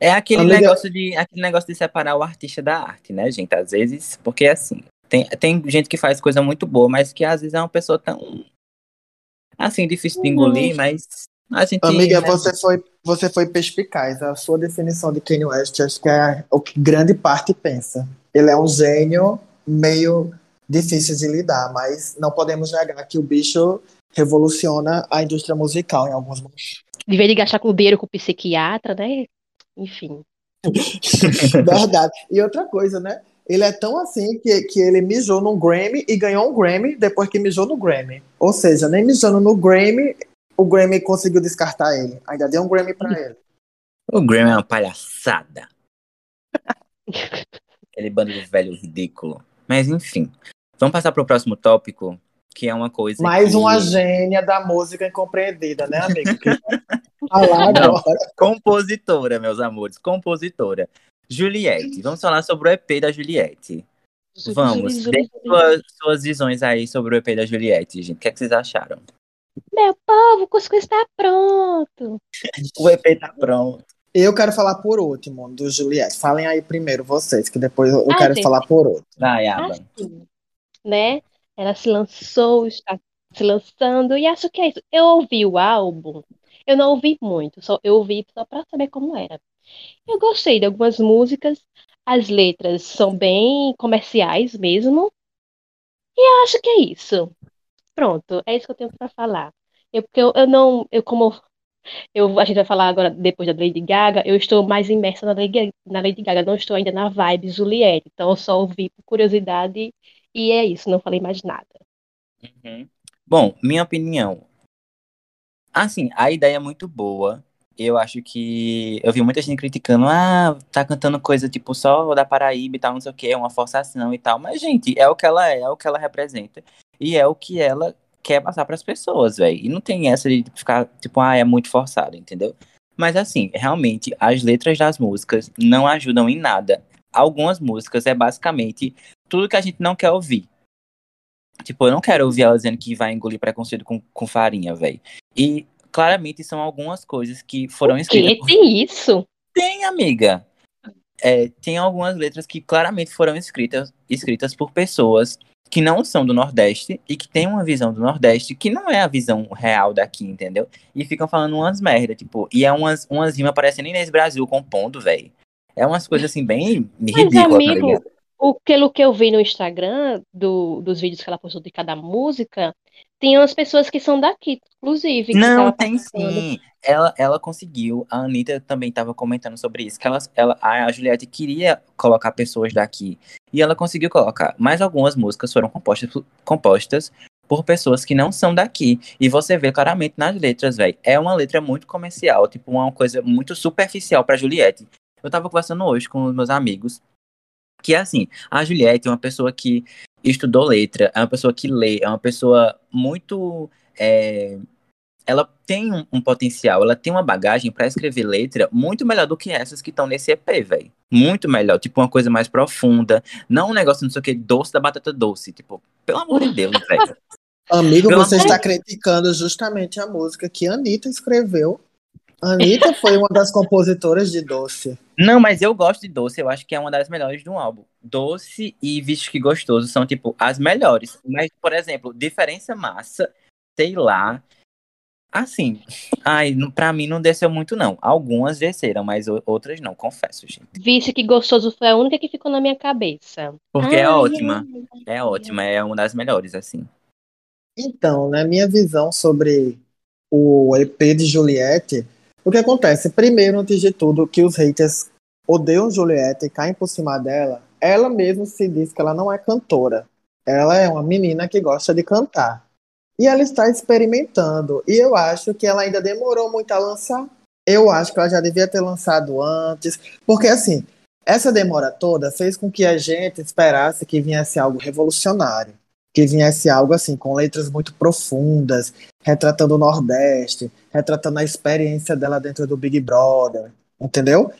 É aquele Amiga- negócio de aquele negócio de separar o artista da arte, né, gente? Às vezes, porque assim, tem, tem gente que faz coisa muito boa, mas que às vezes é uma pessoa tão assim, difícil de engolir, mas a gente Amiga, né, você foi, você foi perspicaz. A sua definição de Kanye West, acho que é o que grande parte pensa. Ele é um gênio meio difícil de lidar, mas não podemos negar que o bicho revoluciona a indústria musical em alguns momentos. De vez de gastar com dinheiro com o psiquiatra, né? Enfim. Verdade. E outra coisa, né? Ele é tão assim que, que ele mijou num Grammy e ganhou um Grammy depois que mijou no Grammy. Ou seja, nem mijando no Grammy, o Grammy conseguiu descartar ele. Ainda deu um Grammy pra ele. o Grammy é uma palhaçada. Aquele bando de velho ridículo. Mas enfim, vamos passar pro próximo tópico, que é uma coisa Mais que... uma gênia da música incompreendida, né, amigo? Falar agora. Compositora, meus amores, compositora. Juliette, vamos falar sobre o EP da Juliette. Vamos, Júlio, dê suas, suas visões aí sobre o EP da Juliette, gente. O que, é que vocês acharam? Meu povo, o cuscuz está pronto. O EP tá pronto. Eu quero falar por último, do Juliette. Falem aí primeiro vocês, que depois eu Ah, quero gente. falar por outro. Vai, Aba. Assim, né? Ela se lançou, está se lançando, e acho que é isso. Eu ouvi o álbum, eu não ouvi muito, só eu ouvi só para saber como era. Eu gostei de algumas músicas, as letras são bem comerciais mesmo, e eu acho que é isso. Pronto, é isso que eu tenho para falar. Eu, porque eu, eu não, eu como eu, a gente vai falar agora depois da Lady Gaga, eu estou mais imersa na Lady, na Lady Gaga, não estou ainda na vibe Juliette, então eu só ouvi por curiosidade e é isso, não falei mais nada. Uhum. Bom, minha opinião. Assim, a ideia é muito boa. Eu acho que. Eu vi muita gente criticando, ah, tá cantando coisa tipo só da Paraíba e tal, não sei o que, é uma forçação e tal. Mas, gente, é o que ela é, é o que ela representa. E é o que ela quer passar pras pessoas, velho. E não tem essa de ficar, tipo, ah, é muito forçado, entendeu? Mas, assim, realmente, as letras das músicas não ajudam em nada. Algumas músicas é basicamente tudo que a gente não quer ouvir. Tipo, eu não quero ouvir ela dizendo que vai engolir preconceito com, com farinha, velho. E claramente são algumas coisas que foram escritas Que por tem isso? tem, amiga. É, tem algumas letras que claramente foram escritas, escritas por pessoas que não são do Nordeste e que têm uma visão do Nordeste que não é a visão real daqui, entendeu? E ficam falando umas merda, tipo, e é umas, umas rimas parecendo Inês Brasil compondo, velho. É umas coisas assim bem Mas, ridículas, tá amigo, o, pelo que eu vi no Instagram do, dos vídeos que ela postou de cada música, tem umas pessoas que são daqui, inclusive, que Não, tem participando. sim. Ela, ela conseguiu. A Anitta também estava comentando sobre isso. Que ela, ela, a Juliette queria colocar pessoas daqui. E ela conseguiu colocar. Mas algumas músicas foram compostas, por- compostas por pessoas que não são daqui. E você vê claramente nas letras, velho. É uma letra muito comercial. Tipo, uma coisa muito superficial pra Juliette. Eu tava conversando hoje com os meus amigos. Que é assim, a Juliette é uma pessoa que estudou letra, é uma pessoa que lê, é uma pessoa muito. é, ela tem um, um potencial, ela tem uma bagagem pra escrever letra muito melhor do que essas que estão nesse EP, velho. Muito melhor, tipo uma coisa mais profunda, não um negócio não sei o que doce da batata doce, tipo, pelo amor de Deus, velho. Amigo, Pelo você amor está criticando justamente a música que a Anitta escreveu. A Anitta foi uma das compositoras de Doce. Não, mas eu gosto de doce, eu acho que é uma das melhores do álbum. Doce e Vixe que Gostoso são, tipo, as melhores. Mas, por exemplo, Diferença Massa, sei lá. Assim, ai, pra mim não desceu muito, não. Algumas desceram, mas outras não, confesso, gente. Vice que gostoso foi a única que ficou na minha cabeça. Porque é Ai, ótima. ai, É ótima, é uma das melhores, assim. Então, na minha visão sobre o EP de Juliette, o que acontece? Primeiro, antes de tudo, que os haters odeiam Juliette e caem por cima dela. Ela mesma se diz que ela não é cantora. Ela é uma menina que gosta de cantar. E ela está experimentando. E eu acho que ela ainda demorou muito a lançar. Eu acho que ela já devia ter lançado antes. Porque, assim, essa demora toda fez com que a gente esperasse que viesse algo revolucionário que viesse algo assim, com letras muito profundas, retratando o Nordeste, retratando a experiência dela dentro do Big Brother, entendeu?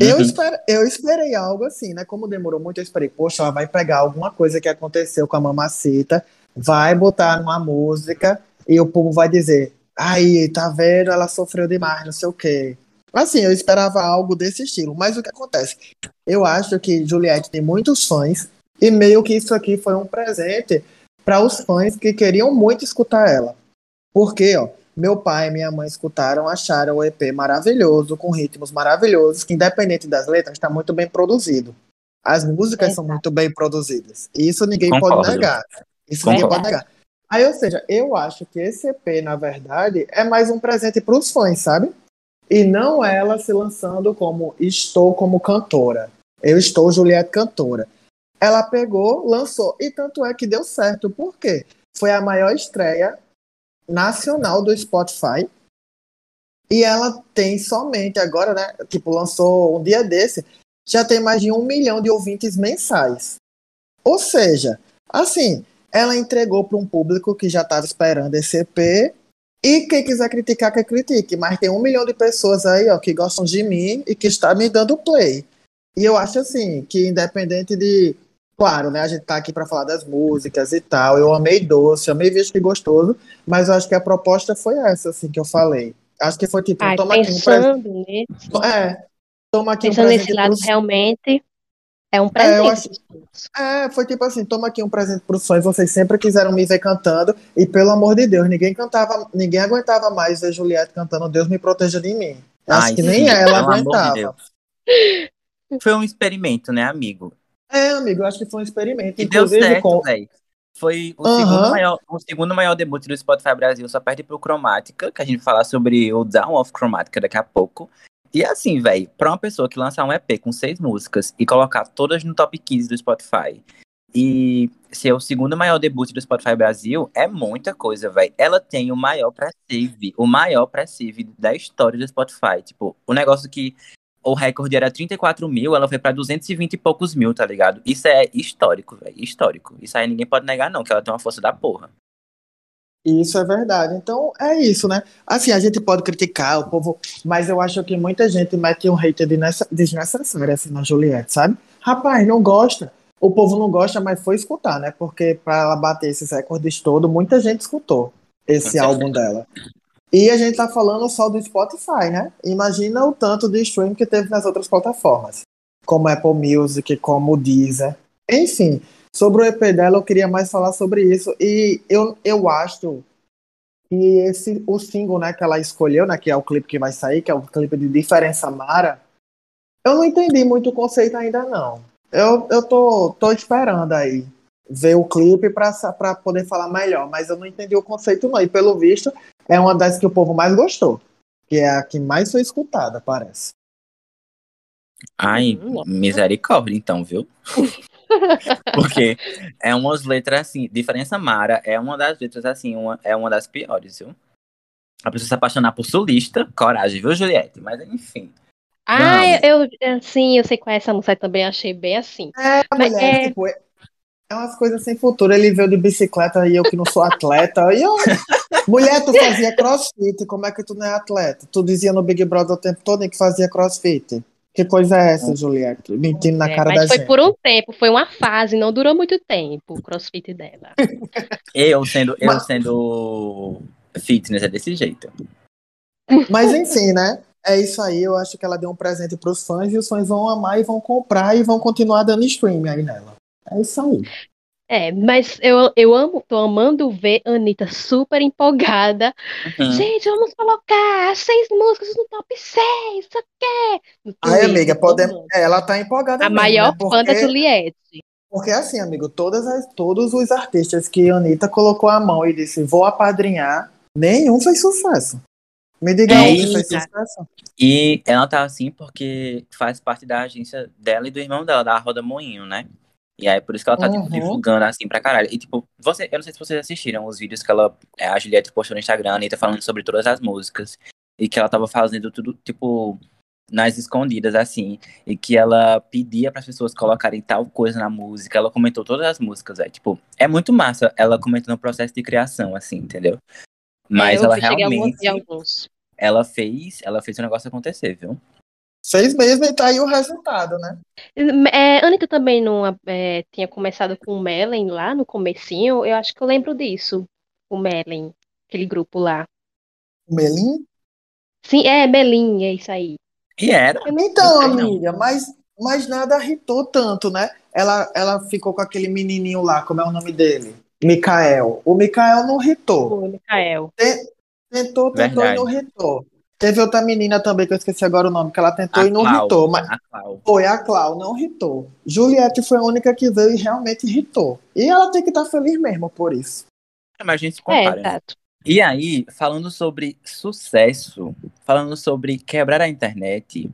Eu, Uhum. esper, eu esperei algo assim, né? Como demorou muito, eu esperei, poxa, ela vai pegar alguma coisa que aconteceu com a Mamacita, vai botar numa música e o povo vai dizer, aí, tá vendo? Ela sofreu demais, não sei o quê. Assim, eu esperava algo desse estilo, mas o que acontece? Eu acho que Juliette tem muitos fãs e meio que isso aqui foi um presente para os fãs que queriam muito escutar ela. Porque, ó, meu pai e minha mãe escutaram, acharam o EP maravilhoso, com ritmos maravilhosos, que independente das letras, está muito bem produzido. As músicas são muito bem produzidas. Isso ninguém pode Concordo. negar. Isso Concordo. ninguém pode negar. Aí, ou seja, eu acho que esse EP, na verdade, é mais um presente para os fãs, sabe? E não ela se lançando como estou como cantora. Eu estou Juliette cantora. Ela pegou, lançou, e tanto é que deu certo. Por quê? Foi a maior estreia nacional do Spotify. E ela tem somente agora, né? Tipo, lançou um dia desse, já tem mais de um milhão de ouvintes mensais. Ou seja, assim, ela entregou para um público que já estava esperando esse EP. E quem quiser criticar, que critique. Mas tem um milhão de pessoas aí, ó, que gostam de mim e que está me dando play. E eu acho assim, que independente de. Claro, né? A gente tá aqui para falar das músicas e tal. Eu amei doce, amei visto que gostoso, mas eu acho que a proposta foi essa, assim, que eu falei. Acho que foi tipo, Ai, toma aqui um presente. pensando É, toma aqui um pensando nesse presente lado, pros realmente é um eu presente. acho- pros outros. É, foi tipo assim, toma aqui um presente pros fãs, vocês sempre quiseram me ver cantando, e pelo amor de Deus, ninguém cantava, ninguém aguentava mais ver Juliette cantando Deus me proteja de mim. Acho Ai, que sim, nem ela pelo amor de aguentava. Deus. Foi um experimento, né, amigo? É, amigo, eu acho que foi um experimento, E deu certo, com. velho. Foi o, Aham. segundo maior, o segundo maior debut do Spotify Brasil, só perde pro Chromatica, que a gente vai falar sobre o Down of Chromatica daqui a pouco. E assim, velho, pra uma pessoa que lançar um EP com seis músicas e colocar todas no top 15 do Spotify e ser o segundo maior debut do Spotify Brasil, é muita coisa, velho. Ela tem o maior pré-save, o maior pré-save da história do Spotify. Tipo, o negócio que o recorde era 34 mil, ela foi pra 220 e poucos mil, tá ligado? Isso é histórico, velho. Histórico. Isso aí ninguém pode negar, não, que ela tem uma força da porra. Isso é verdade. Então é isso, né? Assim, a gente pode criticar o povo, mas eu acho que muita gente mete um hater desnece- desnecessário assim na Juliette, sabe? Rapaz, não gosta. O povo não gosta, mas foi escutar, né? Porque para ela bater esses recordes todos, muita gente escutou esse álbum dela. E a gente tá falando só do Spotify, né? Imagina o tanto de stream que teve nas outras plataformas, como Apple Music, como Deezer. Enfim, sobre o EP dela, eu queria mais falar sobre isso. E eu, eu acho que esse, o single né, que ela escolheu, né, que é o clipe que vai sair, que é o clipe de Diferença Mara, eu não entendi muito o conceito ainda, não. Eu, eu tô, tô esperando aí ver o clipe pra poder falar melhor, mas eu não entendi o conceito, não. E pelo visto, é uma das que o povo mais gostou, que é a que mais foi escutada, parece. Ai, Hum. misericórdia, então, viu? Porque é umas letras assim, diferença Mara é uma das letras assim, uma, é uma das piores, viu? A pessoa se apaixonar por sulista, coragem, viu, Juliette? Mas enfim. Ah, eu, eu- sim, eu sei qual é essa música também, achei bem assim. É, Mas mulher, é- tipo, é, umas coisas sem futuro. Ele veio de bicicleta e eu que não sou atleta. E eu, mulher, tu fazia crossfit, como é que tu não é atleta? Tu dizia no Big Brother o tempo todo que fazia crossfit. Que coisa é essa, Juliette? Mentindo na É, cara mas da foi gente. por um tempo, foi uma fase, não durou muito tempo o crossfit dela. Eu sendo, eu Mas- sendo fitness é desse jeito. Mas enfim, né? É isso aí. Eu acho que ela deu um presente pros fãs e os fãs vão amar e vão comprar e vão continuar dando stream aí nela. É isso aí. É, mas eu, eu amo, tô amando ver a Anitta super empolgada. Uhum. Gente, vamos colocar as seis músicas no top 6, isso aqui. Aí, Twitter, amiga, amando. é, Ela tá empolgada A mesmo, maior né? fã da Porque- Juliette. Porque assim, amigo, todas as, todos os artistas que a Anitta colocou a mão e disse vou apadrinhar, nenhum fez sucesso. Me diga É um que isso. fez sucesso. E ela tá assim porque faz parte da agência dela e do irmão dela, da Roda Moinho, né? E aí por isso que ela tá tipo, Uhum. divulgando assim pra caralho. E tipo, você, eu não sei se vocês assistiram os vídeos que ela, é, a Juliette postou no Instagram, a Anitta falando sobre todas as músicas. E que ela tava fazendo tudo, tipo, nas escondidas, assim. E que ela pedia para as pessoas colocarem tal coisa na música. Ela comentou todas as músicas, é tipo, é muito massa ela comentando o processo de criação, assim, entendeu? Mas É, eu ela realmente, ela fez, ela fez o negócio acontecer, viu? Fez mesmo e tá aí o resultado, né? É, Anitta também não é, tinha começado com o Mellen lá no comecinho. Eu acho que eu lembro disso. O Mellen, aquele grupo lá. O Melim? Sim, é, Melim, é isso aí. E era. Então, Não sei, não. amiga, mas, mas nada irritou tanto, né? Ela, ela ficou com aquele menininho lá, como é o nome dele? Mikael. O Mikael não irritou. O Mikael. Tentou, tentou Verdade. e não irritou. Teve outra menina também, que eu esqueci agora o nome, que ela tentou A e não Clau, irritou. Mas A Clau. foi a Clau, não irritou. Juliette foi a única que veio e realmente irritou. E ela tem que estar feliz mesmo por isso. É, Mas a gente se É, compara. né? exato. E aí, falando sobre sucesso, falando sobre quebrar a internet,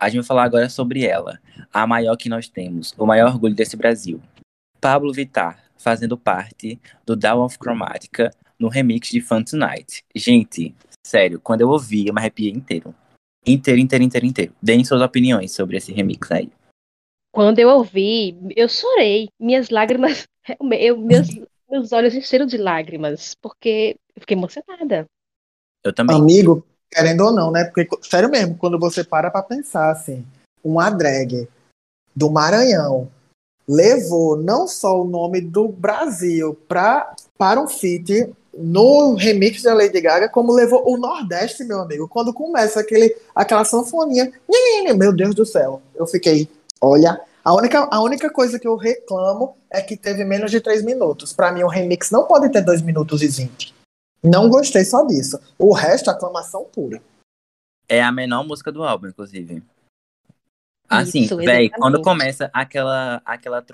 a gente vai falar agora sobre ela, a maior que nós temos, o maior orgulho desse Brasil. Pablo Vittar, fazendo parte do Down of Chromatica no remix de Fun Tonight. Gente, sério, quando eu ouvi, eu me arrepiei inteiro. Inteiro, inteiro, inteiro, inteiro. Deem suas opiniões sobre esse remix aí. Quando eu ouvi, eu chorei. Minhas lágrimas, eu, meus, meus olhos encheram de lágrimas, porque eu fiquei emocionada. Eu também. Amigo, querendo ou não, né? Porque, sério mesmo, quando você para pra pensar assim, uma drag do Maranhão levou não só o nome do Brasil pra, para um feat no remix da Lady Gaga, como levou o Nordeste, meu amigo. Quando começa aquele, aquela sanfoninha, meu Deus do céu, eu fiquei, olha, a única, a única coisa que eu reclamo é que teve menos de 3 minutos. Para mim, o remix não pode ter 2 minutos e 20. Não gostei só disso. O resto, aclamação pura. É a menor música do álbum, inclusive. Assim, Isso, véi, quando começa aquela, aquela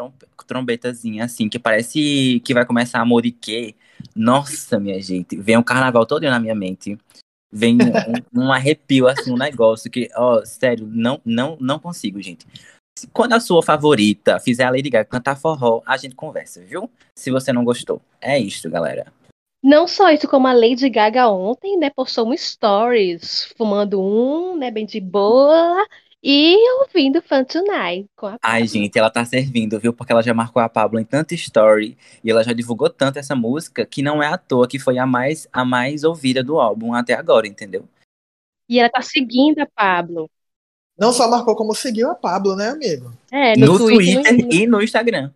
trombetazinha, assim, que parece que vai começar a moriquê. Nossa, minha gente, vem o carnaval todo na minha mente. Vem um, um arrepio, assim, um negócio que, ó, sério, não, não, não consigo, gente. Quando a sua favorita fizer a Lady Gaga cantar forró, a gente conversa, viu? Se você não gostou. É isto, galera. Não só isso, como a Lady Gaga ontem, né, postou um stories, fumando um, né, bem de boa, e ouvindo Fun Tonight com a Ai, Pablo. gente, ela tá servindo, viu? Porque ela já marcou a Pablo em tanta story e ela já divulgou tanto essa música que não é à toa que foi a mais, a mais ouvida do álbum até agora, entendeu? E ela tá seguindo a Pablo. Não só marcou como seguiu a Pablo, né, amigo? É, no, No Twitter, Twitter no- e no Instagram.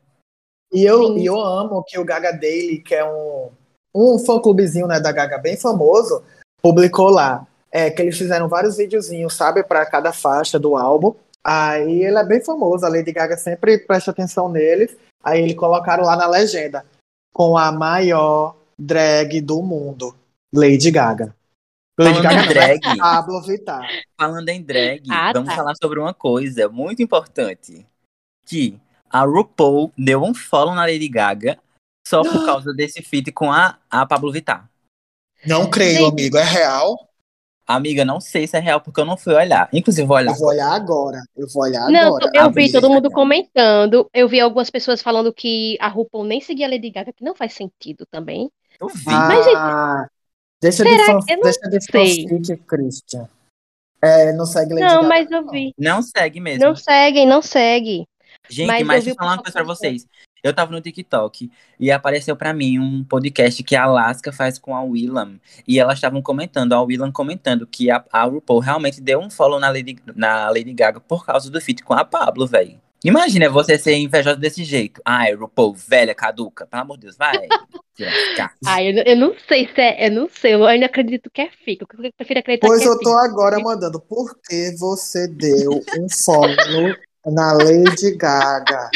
E eu, Sim. e eu amo que o Gaga Daily, que é um, um fã-clubezinho né, da Gaga bem famoso, publicou lá é, que eles fizeram vários videozinhos, sabe, para cada faixa do álbum. Aí ele é bem famoso, a Lady Gaga sempre presta atenção neles. Aí eles colocaram lá na legenda, com a maior drag do mundo, Lady Gaga. Lady Falando Gaga né? drag, Pablo Vittar. falando em drag, Ah, vamos tá. falar sobre uma coisa muito importante. Que a RuPaul deu um follow na Lady Gaga só por causa desse feat com a, a Pablo Vittar. Não creio, Gente. amigo, é real. Amiga, não sei se é real porque eu não fui olhar. Inclusive, vou olhar. Eu vou olhar agora. Eu vou olhar Não, agora. eu vi todo mundo comentando. Eu vi algumas pessoas falando que a RuPaul nem seguia a Lady Gaga, que não faz sentido também. Eu vi. Mas, Ah, deixa de, será fan, que- eu não deixa de sei. fanfic, Christian. É, não segue Lady Não, Gaga, mas eu não. vi. Não segue mesmo. Não seguem, não segue. Gente, Mas mas, deixa eu falar uma coisa pra vocês. Eu tava no TikTok e apareceu pra mim um podcast que a Alaska faz com a Willam. E elas estavam comentando, a Willam comentando que a, a RuPaul realmente deu um follow na Lady, na Lady Gaga por causa do feat com a Pablo, velho. Imagina você ser invejosa desse jeito. Ai, RuPaul, velha, caduca. Pelo amor de Deus, vai. Ai, eu, eu não sei se é. Eu não sei, eu ainda acredito que é fico. Eu prefiro acreditar Pois que é eu tô fico. agora mandando. Por que você deu um follow na Lady Gaga?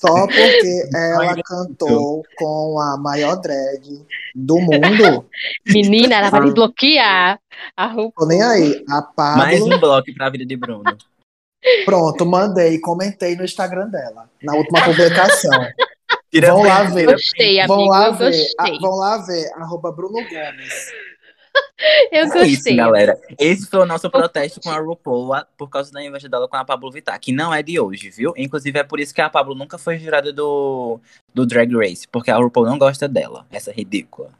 Só porque ela cantou com a maior drag do mundo? Menina, ela vai Ah. desbloquear a Tô RuPaul. nem aí. A Mais Pablo, um bloco pra vida de Bruno. pronto, mandei, comentei no Instagram dela, na última publicação. Vão lá ver. Gostei, Vão amigo. lá Eu ver, a- vão lá ver, arroba Bruno Gomes. Eu É isso, gostei. galera. Esse foi o nosso protesto com a RuPaul por causa da inveja dela com a Pablo Vittar, que não é de hoje, viu? Inclusive é por isso que a Pablo nunca foi jurada do, do Drag Race, porque a RuPaul não gosta dela, essa ridícula.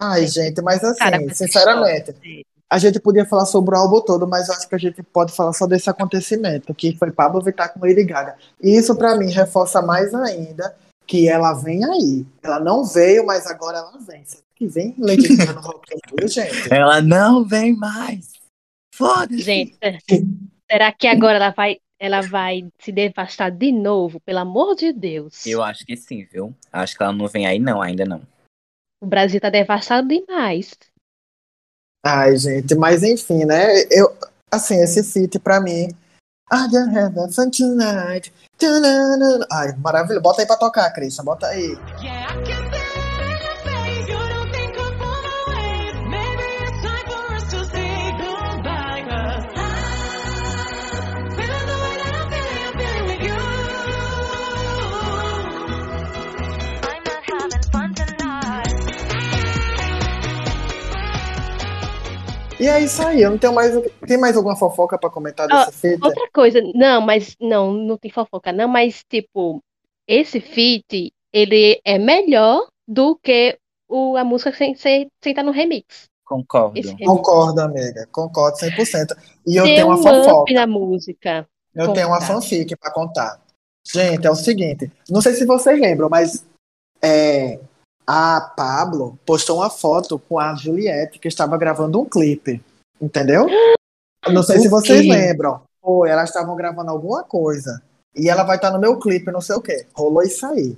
Ai, gente, mas assim, Cara, mas sinceramente, a gente podia falar sobre o álbum todo, mas eu acho que a gente pode falar só desse acontecimento, que foi Pablo Vittar com Lady Gaga. E isso, pra mim, reforça mais ainda que ela vem aí. Ela não veio, mas agora ela vem. Que vem Lady Gaga no Rock in Rio, gente? Ela não vem mais! Foda-se! Gente, será que agora ela vai, ela vai se devastar de novo? Pelo amor de Deus. Eu acho que sim, viu? Acho que ela não vem aí não, ainda não. O Brasil tá devastado demais. Ai, gente, mas enfim, né? Eu, assim, esse feat pra mim. I don't have a fun tonight. Ai, maravilhoso. Bota aí pra tocar, Christian. Bota aí. Yeah, E é isso aí. Eu não tenho mais. Tem mais alguma fofoca pra comentar desse feat? Outra coisa, não, mas não, não tem fofoca, não, mas tipo, esse feat, ele é melhor do que o, a música sem sem sem estar no remix. Concordo. Remix Concordo, amiga. Concordo 100%. E eu deu tenho uma um fofoca. na música. Eu tenho uma fanfic pra contar. Gente, é o seguinte. Não sei se vocês lembram, mas é, a Pablo postou uma foto com a Juliette que estava gravando um clipe. Entendeu? Eu Não sei O se vocês quê? lembram. Pô, elas estavam gravando alguma coisa. E ela vai estar no meu clipe, não sei o quê. Rolou isso aí.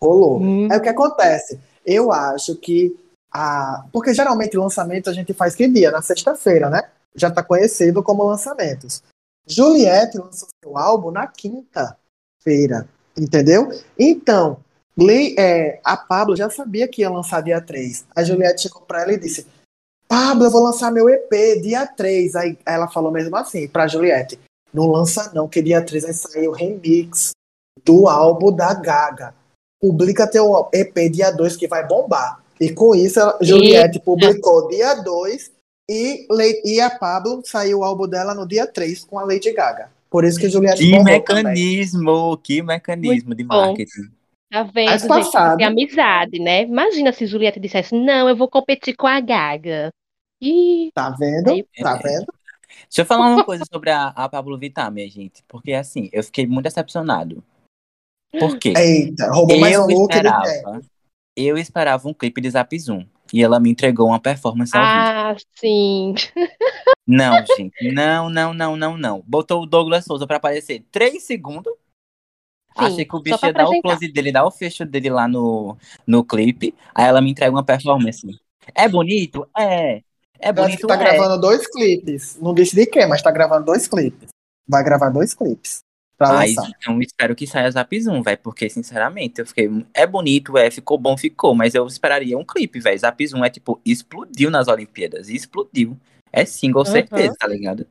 Rolou. Hum. Aí o que acontece? Eu acho que a. Porque geralmente lançamento a gente faz que dia? Na sexta-feira, né? Já tá conhecido como lançamentos. Juliette lançou seu álbum na quinta-feira, entendeu? Então, Lee- é, a Pablo já sabia que ia lançar dia 3. A Juliette chegou pra ela e disse: Pablo, eu vou lançar meu EP dia 3. Aí ela falou mesmo assim pra Juliette: Não lança, não, que dia 3 vai sair o remix do álbum da Gaga. Publica teu EP dia 2 que vai bombar. E com isso, a Juliette publicou dia 2 e, Le- e a Pablo saiu o álbum dela no dia 3 com a Lady Gaga. Por isso que Juliette Que bombou também. mecanismo, que mecanismo de bom. Tá vendo, Mas gente? passado. Amizade, né? Imagina se Juliette dissesse, não, eu vou competir com a Gaga. Ih, Tá vendo? Aí- Tá vendo? Deixa eu falar uma coisa sobre a, a Pablo Vittar, minha gente. Porque assim, eu fiquei muito decepcionado. Por quê? Eita, roubou mais um eu look de quem? esperava, eu esperava um clipe de Zap Zoom. E ela me entregou uma performance ao vivo. ah, sim. Não, gente. Não, não, não, não, não. Botou o Douglas Souza pra aparecer três segundos. Sim, Achei que o bicho ia dar o close dele, dar o fecho dele lá no, no clipe. Aí ela me entrega uma performance. É bonito? É. É acho que bonito? tá é. gravando dois clipes. Não disse de quê, mas tá gravando dois clipes. Vai gravar dois clipes pra Aí, lançar. então, espero que saia Zap Zoom, velho. Porque, sinceramente, eu fiquei. É bonito, é, ficou bom, ficou. Mas eu esperaria um clipe, velho. Zap Zoom é tipo, explodiu nas Olimpíadas. Explodiu. É single, Uhum. certeza, tá ligado?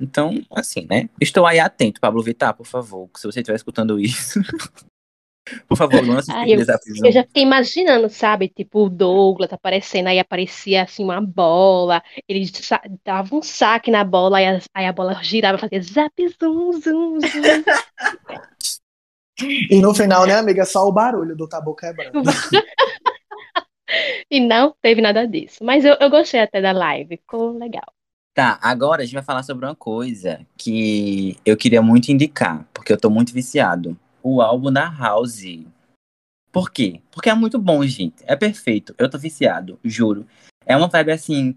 Então, assim, né? Estou aí atento, Pablo Vittar, por favor. Se você estiver escutando isso. por favor, lance de Zap Zoom. Eu já fiquei imaginando, sabe? Tipo, o Douglas aparecendo, aí aparecia assim uma bola, ele dava um saque na bola, aí a, aí a bola girava e fazia zap, zum, zum, zum. E no final, né, amiga, só o barulho do tabu quebrando. E não teve nada disso. Mas eu, eu gostei até da live, ficou legal. Tá, agora a gente vai falar sobre uma coisa que eu queria muito indicar, porque eu tô muito viciado. O álbum da House. Por quê? Porque é muito bom, gente. É perfeito. Eu tô viciado, juro. É uma vibe assim.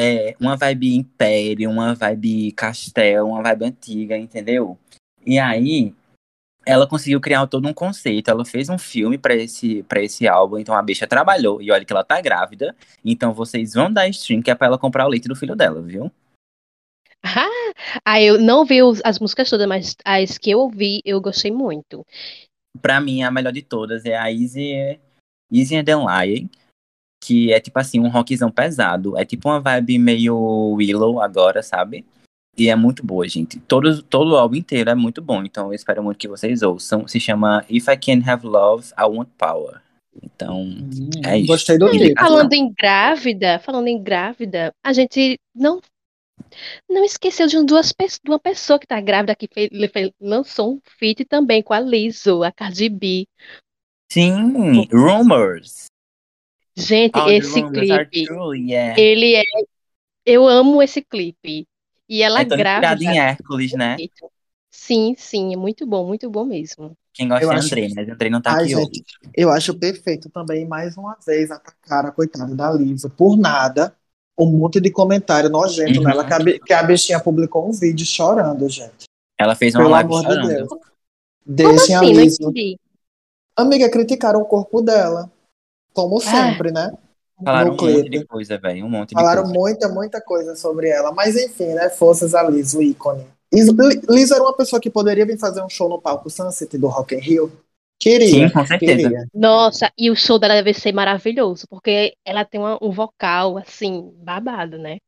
É uma vibe império, uma vibe castelo, uma vibe antiga, entendeu? E aí, ela conseguiu criar todo um conceito. Ela fez um filme pra esse, pra esse álbum, então a bicha trabalhou. E olha que ela tá grávida. Então vocês vão dar stream que é pra ela comprar o leite do filho dela, viu? Ah, ah, eu não vi os- as músicas todas, mas as que eu ouvi, eu gostei muito. Pra mim, a melhor de todas é a Easy, Easy and the Lion, que é tipo assim, um rockzão pesado. É tipo uma vibe meio Willow agora, sabe? E é muito boa, gente. Todo, todo o álbum inteiro é muito bom, então eu espero muito que vocês ouçam. Se chama If I Can Have Love, I Want Power. Então, É isso. Gostei do Ele- clipe. Falando em grávida, falando em grávida, a gente não não esqueceu de, um- duas, de uma pessoa que tá grávida que fez- lançou um feat também com a Lizzo, a Cardi B. sim, Rumors. Gente, All the esse clipe, yeah. ele é. Eu amo esse clipe. E ela É grávida. em Hércules, né? Sim, sim, é muito bom, muito bom mesmo. Quem gosta Eu é acho- Andrei, mas Andrei não tá Ai, aqui gente, hoje. eu acho perfeito também, mais uma vez, atacar a coitada da Lisa por nada. Um monte de comentário nojento Uhum. nela, que a, que a bichinha publicou um vídeo chorando, gente. Ela fez uma Pelo live amor de chorando. Deus. Como Deixem a assim? Lisa. entendi. Amiga, criticaram o corpo dela. Como sempre, né? Falaram um monte de coisa, velho. Um monte de Falaram coisa. muita, muita coisa sobre ela. Mas enfim, né? Forças a Liz, o ícone. Liz, Liz era uma pessoa que poderia vir fazer um show no palco Sunset do Rock in Rio. Queria. Sim, com certeza. Queria. Nossa, e o show dela deve ser maravilhoso, porque ela tem uma- um vocal, assim, babado, né?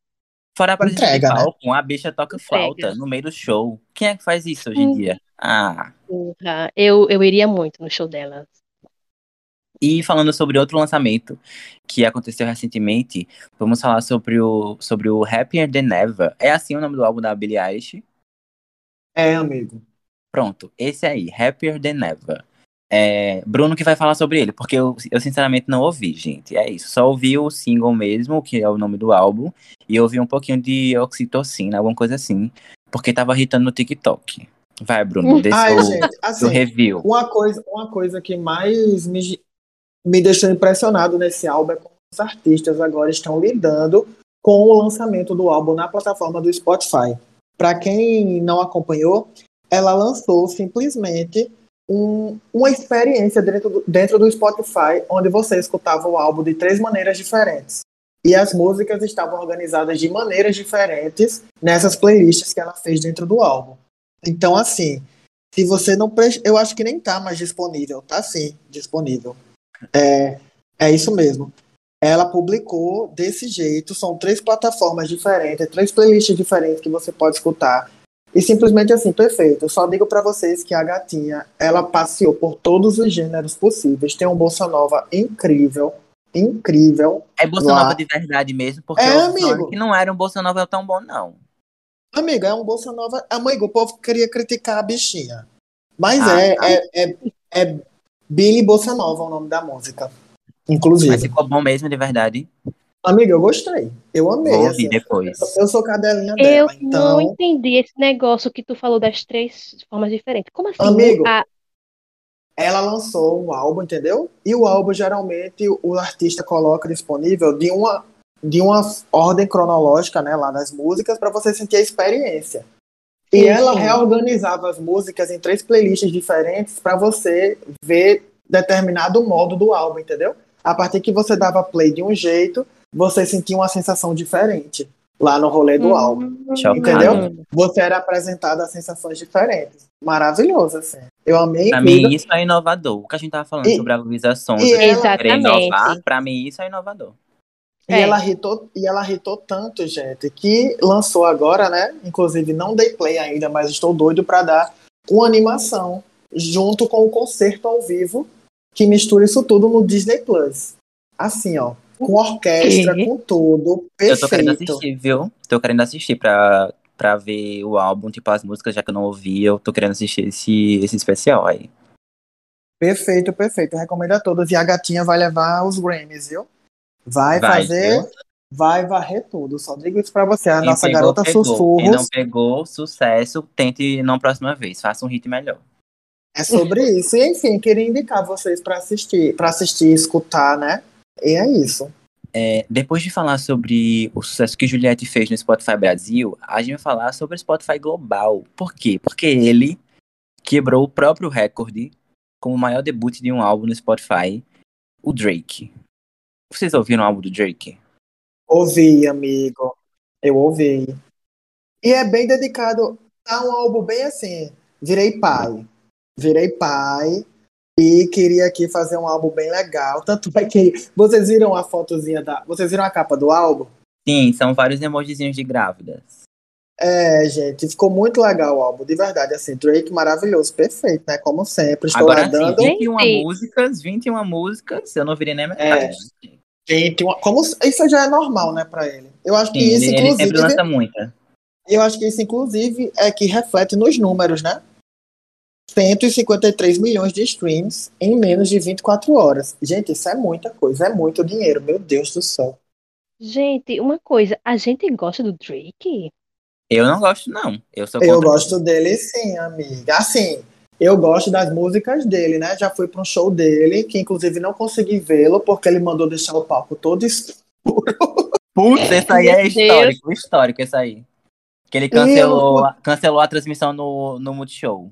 Fora a presença Entrega, de né? palco, a bicha toca Entrega. flauta no meio do show. Quem é que faz isso hoje em Hum. dia? Ah. Porra, eu, eu iria muito no show dela. E falando sobre outro lançamento que aconteceu recentemente, vamos falar sobre o, sobre o Happier Than Ever. É assim o nome do álbum da Billie Eilish? É, amigo. Pronto, esse aí, Happier Than Ever. É, Bruno que vai falar sobre ele, porque eu, eu sinceramente não ouvi, gente. É isso, só ouvi o single mesmo, que é o nome do álbum, e ouvi um pouquinho de oxitocina, alguma coisa assim, porque tava irritando no TikTok. Vai, Bruno, desse Ai, o, gente, assim, review. uma coisa, uma coisa que mais me, me deixou impressionado nesse álbum é como os artistas agora estão lidando com o lançamento do álbum na plataforma do Spotify. Para quem não acompanhou, ela lançou simplesmente um- uma experiência dentro do, dentro do Spotify, onde você escutava o álbum de três maneiras diferentes. E as músicas estavam organizadas de maneiras diferentes nessas playlists que ela fez dentro do álbum. Então, assim, se você não. pre- Eu acho que nem tá mais disponível. Tá sim, disponível. É, é isso mesmo. Ela publicou desse jeito, são três plataformas diferentes, três playlists diferentes que você pode escutar. E simplesmente assim, perfeito. Eu só digo pra vocês que a gatinha, ela passeou por todos os gêneros possíveis. Tem um bossa nova incrível, incrível. É Bolsa Lá. Nova de verdade mesmo, porque É, amigo. que não era um Bolsa Nova tão bom, não. Amiga, é um bossa nova. Amigo, o povo queria criticar a bichinha. Mas Ah, é, tá. é, é, é Billy Bossa Nova o nome da música. Inclusive. Mas ficou bom mesmo, de verdade. Amiga, eu gostei. Eu amei. Vou assim, depois. Eu sou cadelinha Eu dela, então. não entendi esse negócio que tu falou das três formas diferentes. Como assim? Amigo. A- ela lançou um álbum, entendeu? E o álbum geralmente o artista coloca disponível de uma de uma ordem cronológica, né, lá das músicas para você sentir a experiência. E Sim, ela reorganizava as músicas em três playlists diferentes para você ver determinado modo do álbum, entendeu? A partir que você dava play de um jeito, você sentia uma sensação diferente lá no rolê do Hum, álbum. Chocado. Entendeu? Você era apresentado a sensações diferentes. Maravilhoso, assim. Eu amei Pra mim, isso é inovador. O que a gente tava falando E- sobre a Luísa Sonza e ela- inovar, Exatamente. pra mim isso é inovador. E É. ela irritou, e ela irritou tanto, gente, que lançou agora, né? Inclusive, não dei play ainda, mas estou doido para dar uma animação junto com o concerto ao vivo que mistura isso tudo no Disney Plus. Assim, ó, com orquestra, com tudo, Eu tô querendo perfeito. assistir, viu? Tô querendo assistir pra, pra ver o álbum, tipo, as músicas, já que eu não ouvi, eu tô querendo assistir esse, esse especial aí. Perfeito, perfeito. Eu recomendo a todos. E a gatinha vai levar os Grammys, viu? Vai, Vai, fazer, viu? vai varrer tudo. Só digo isso pra você. A Quem nossa pegou, garota pegou. Quem sussurros. não pegou, sucesso, tente na próxima vez, faça um hit melhor. É sobre isso. E enfim, queria indicar vocês para assistir, para assistir, escutar, né? E é isso. É, depois de falar sobre o sucesso que Juliette fez no Spotify Brasil, a gente vai falar sobre o Spotify Global. Por quê? Porque ele quebrou o próprio recorde como o maior debut de um álbum no Spotify, o Drake. Vocês ouviram o álbum do Drake? Ouvi, amigo. Eu ouvi. E é bem dedicado a um álbum bem assim. Virei pai. Virei pai. E queria aqui fazer um álbum bem legal. Tanto é que vocês viram a fotozinha da. Vocês viram a capa do álbum? Sim, são vários emojizinhos de grávidas. É, gente, ficou muito legal o álbum, de verdade. Assim, Drake maravilhoso, perfeito, né? Como sempre. Estou Agora lá sim, dando. 21 Gente. músicas, 21 músicas, eu não virei nem a É. metade. Gente, uma- como isso já é normal, né, pra ele. Eu acho Sim, que isso, ele, ele sempre inclusive, lança muita. eu acho que isso, inclusive, é que reflete nos números, né? 153 milhões de streams em menos de 24 horas. Gente, isso é muita coisa, é muito dinheiro, meu Deus do céu. Gente, uma coisa, a gente gosta do Drake? Eu não gosto, não. Eu sou Eu gosto dele sim, amiga. Assim, eu gosto das músicas dele, né? Já fui para um show dele, que inclusive não consegui vê-lo, porque ele mandou deixar o palco todo escuro. Putz, esse aí é histórico, histórico esse aí. Que ele cancelou, cancelou a transmissão no, no Multishow.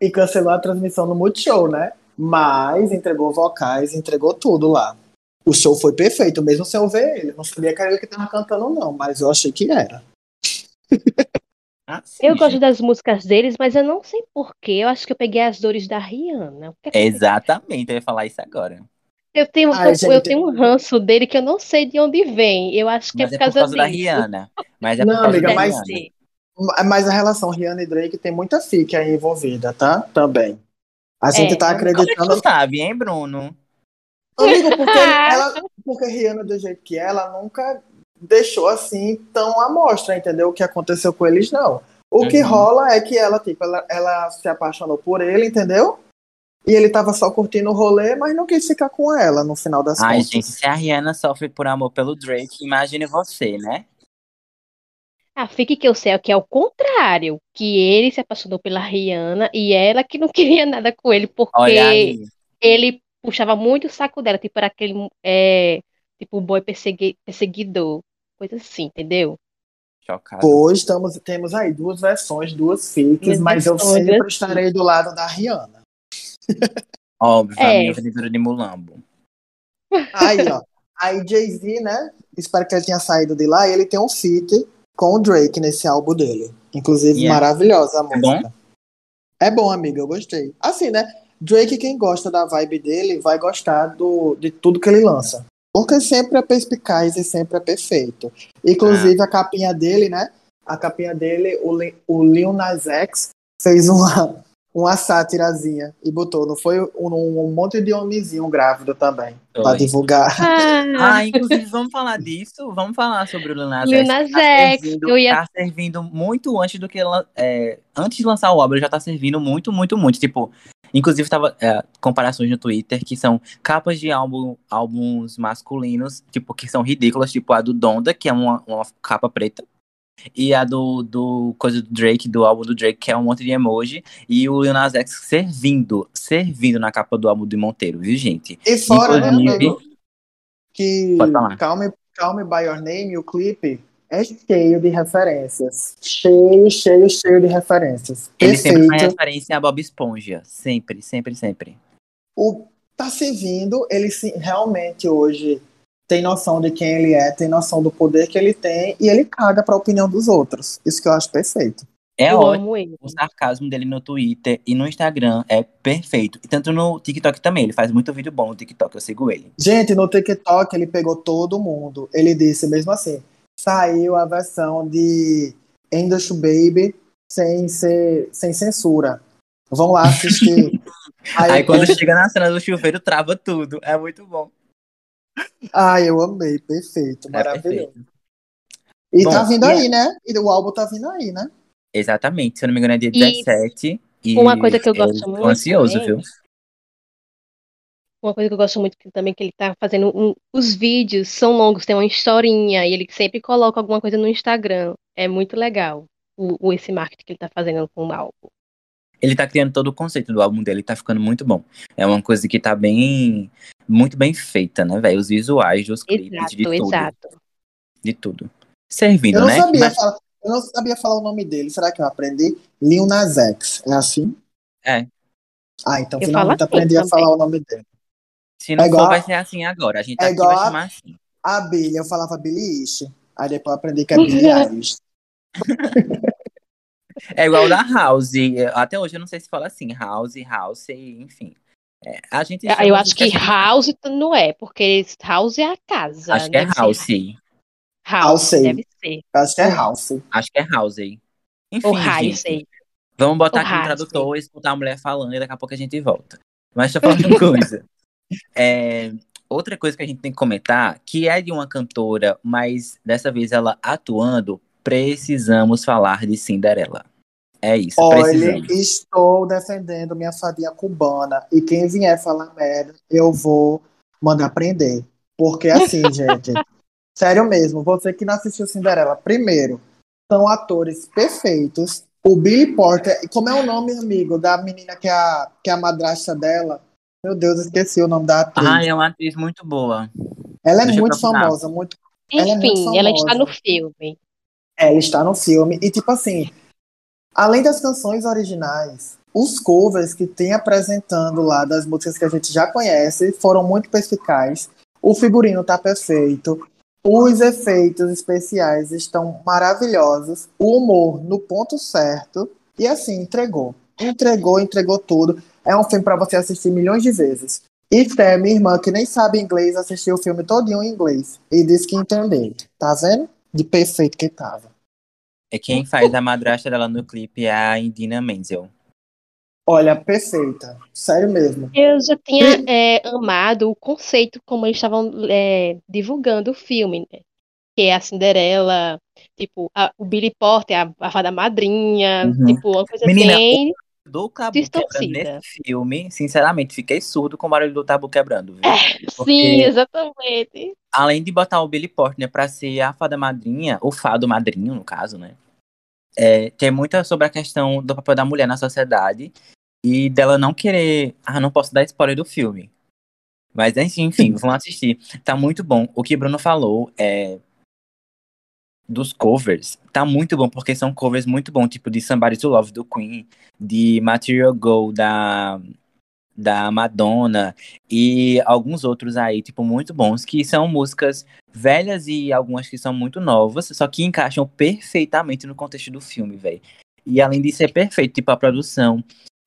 E cancelou a transmissão no Multishow, né? Mas entregou vocais, entregou tudo lá. O show foi perfeito, mesmo sem eu ver ele. Não sabia que era ele que tava cantando, não, mas eu achei que era. Ah, sim, Eu gosto gente. das músicas deles, mas eu não sei porquê. Eu acho que eu peguei as dores da Rihanna. É que- Exatamente, eu ia falar isso agora. Eu tenho, Ai, eu, gente. eu tenho um ranço dele que eu não sei de onde vem. Eu acho que Mas é é por por causa causa da. Rihanna. Mas é Não, por causa amiga, da mas- Rihanna. Mas a relação Rihanna e Drake tem muita fique aí envolvida, tá? Também. A gente É, tá Como é que acreditando. tu sabe, hein, Bruno? Amigo, porque ela. Porque Rihanna, do jeito que ela nunca deixou assim tão à mostra, entendeu? O que aconteceu com eles, não. O que Uhum. rola é que ela, tipo, ela, ela se apaixonou por ele, entendeu? E ele tava só curtindo o rolê, mas não quis ficar com ela no final das Ai, contas. gente, se a Rihanna sofre por amor pelo Drake, imagine você, né? Ah, fique que eu sei é que é o contrário. Que ele se apaixonou pela Rihanna e ela que não queria nada com ele, porque ele puxava muito o saco dela, tipo, era aquele é, tipo boy persegui- perseguidor, coisa assim, entendeu? Chocado. Pois estamos, temos aí duas versões, duas fiques, Duas mas eu sempre estarei do lado da Rihanna. Óbvio, a É. minha aventura de Mulambo. Aí, ó. Aí Jay-Z, né? Espero que ele tenha saído de lá. Ele tem um feat com o Drake nesse álbum dele. Inclusive, Yeah. maravilhosa a É música. É bom, amiga, eu gostei. Assim, né? Drake, quem gosta da vibe dele, vai gostar do, de tudo que ele lança. Porque sempre é perspicaz e sempre é perfeito. Inclusive, a capinha dele, né? A capinha dele, o, o Lil Nas X fez uma, uma sátirazinha e botou. Não foi um, um monte de homenzinho grávido também. Pra Foi. divulgar. Ah, Ah, inclusive, vamos falar disso? Vamos falar sobre o Lil Nas X. Nas Tá X, servindo- eu ia- Tá servindo muito antes do que... ela- é, antes de lançar o álbum, ele já tá servindo muito, muito, muito. Tipo, inclusive, tava é, comparações no Twitter que são capas de álbum, álbuns masculinos, tipo, que são ridículas. Tipo, a do Donda, que é uma, uma capa preta. E a do, do coisa do Drake, do álbum do Drake, que é um monte de emoji. E o Lil Nas X servindo, servindo na capa do álbum do Monteiro, viu, gente? E fora, né, Inclusive- amigo, que. Calm, Calm By Your Name, o clipe, é cheio de referências. Cheio, cheio, cheio de referências. Ele sempre faz Perfeito. referência a Bob Esponja. Sempre, sempre, sempre. O, tá servindo, ele se, realmente hoje tem noção de quem ele é, tem noção do poder que ele tem e ele caga pra opinião dos outros. Isso que eu acho perfeito. É eu ótimo. amo ele. O sarcasmo dele no Twitter e no Instagram é perfeito. E tanto no TikTok também. Ele faz muito vídeo bom no TikTok, eu sigo ele. Gente, no TikTok ele pegou todo mundo. Ele disse mesmo assim: saiu a versão de English Baby sem, ser, sem censura. Vão lá assistir. Aí, eu- quando chega na cena do chuveiro, trava tudo. É muito bom. Ai, eu amei, perfeito, É maravilhoso. perfeito. E Bom, tá vindo e aí, né? E o álbum tá vindo aí, né? Exatamente. Se eu não me engano, é dia E 17. E uma coisa que eu gosto tô muito ansioso, também, viu? Uma coisa que eu gosto muito também que ele tá fazendo um- os vídeos são longos, tem uma historinha e ele sempre coloca alguma coisa no Instagram. É muito legal o, o- esse marketing que ele tá fazendo com o álbum. Ele tá criando todo o conceito do álbum dele, tá ficando muito bom. É uma coisa que tá bem. Muito bem feita, né, velho? Os visuais dos clipes, Exato, de tudo. exato. De tudo. Servindo, Eu não, né? sabia Mas- falar, eu não sabia falar o nome dele. Será que eu aprendi? Lil Nas X. É assim? É. Ah, então Eu finalmente assim aprendi a também. falar o nome dele. Se não É igual for, a- vai ser assim agora. A gente é aqui igual vai a- chamar assim. A Billy, eu falava Billy Eilish. Aí depois eu aprendi que é Billie Eilish. É igual da House. Até hoje eu não sei se fala assim. House, House, enfim. É, a gente chama Eu acho que House não é, porque House é a casa. Acho que é deve ser House. House, House. deve ser. Acho que é House. Acho que é House. Enfim, Ou gente, House. vamos botar Ou aqui no House. tradutor, escutar a mulher falando e daqui a pouco a gente volta. Mas deixa eu falar uma coisa. É, outra coisa que a gente tem que comentar, que é de uma cantora, mas dessa vez ela atuando, precisamos falar de Cinderela. É isso, Olha, estou defendendo minha fadinha cubana. E quem vier falar merda, eu vou mandar prender. Porque assim, gente, sério mesmo, você que não assistiu Cinderela, primeiro, são atores perfeitos. O Billy Porter, como é o nome, amigo, da menina que é a, que é a madrasta dela? Meu Deus, esqueci o nome da atriz. Ah, é uma atriz muito boa. ela é deixa muito famosa, muito Ela é muito Enfim, ela está no filme. Ela está no filme. E, tipo assim, além das canções originais, os covers que tem apresentando lá das músicas que a gente já conhece foram muito perspicazes. O figurino tá perfeito. Os efeitos especiais estão maravilhosos. O humor no ponto certo. E assim, entregou. Entregou, entregou tudo. É um filme para você assistir milhões de vezes. E Fé, minha irmã, que nem sabe inglês, assistiu o filme todinho em inglês. E disse que entendeu. Tá vendo? De perfeito que tava. É quem faz a madrasta dela no clipe é a Indina Menzel. Olha, perfeita. Sério mesmo. Eu já tinha é, amado o conceito como eles estavam é, divulgando o filme, né? Que é a Cinderela, tipo, a- o Billy Porter, a, a fada madrinha, Uhum. tipo, uma coisa Menina, bem Do tabu quebrando distorcida. nesse filme, sinceramente, fiquei surdo com o barulho do tabu quebrando, viu? Porque- Sim, exatamente. Além de botar o Billy Porter pra ser a fada madrinha, o fado madrinho, no caso, né? É, tem muita sobre a questão do papel da mulher na sociedade e dela não querer. Ah, não posso dar spoiler do filme. Mas enfim, enfim, vão assistir. Tá muito bom. O que Bruno falou é. Dos covers, tá muito bom, porque são covers muito bons, tipo de Somebody to Love do Queen, de Material Go da, da Madonna e alguns outros aí, tipo, muito bons, que são músicas velhas e algumas que são muito novas, só que encaixam perfeitamente no contexto do filme, velho. E além disso, é perfeito, tipo, a produção.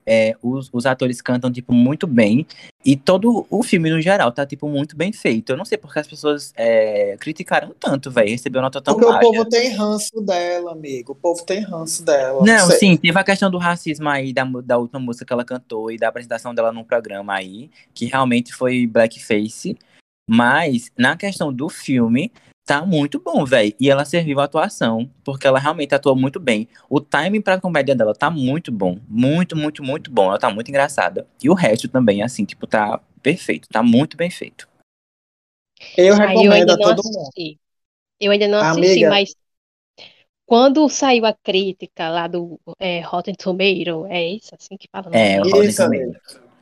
É, os, os atores cantam, tipo, muito bem. E todo o filme, no geral, tá, tipo, muito bem feito. Eu não sei porque as pessoas é, criticaram tanto, velho. Recebeu nota tão Porque o baixa. povo tem ranço dela, amigo. O povo tem ranço dela. Não, sei. sim, teve a questão do racismo aí da, da última música que ela cantou e da apresentação dela num programa aí, que realmente foi blackface. Mas, na questão do filme, tá muito bom, velho. E ela serviu a atuação, porque ela realmente atuou muito bem. O timing pra comédia dela tá muito bom. Muito, muito, muito bom. Ela tá muito engraçada. E o resto também, assim, tipo, tá perfeito. Tá muito bem feito. Eu eu recomendo ainda a não todo mundo. assisti. Eu ainda não assisti, Amiga. mas quando saiu a crítica lá do é, Rotten Tomato, é isso assim que fala? É, Não, o Rotten Isso, Tomato.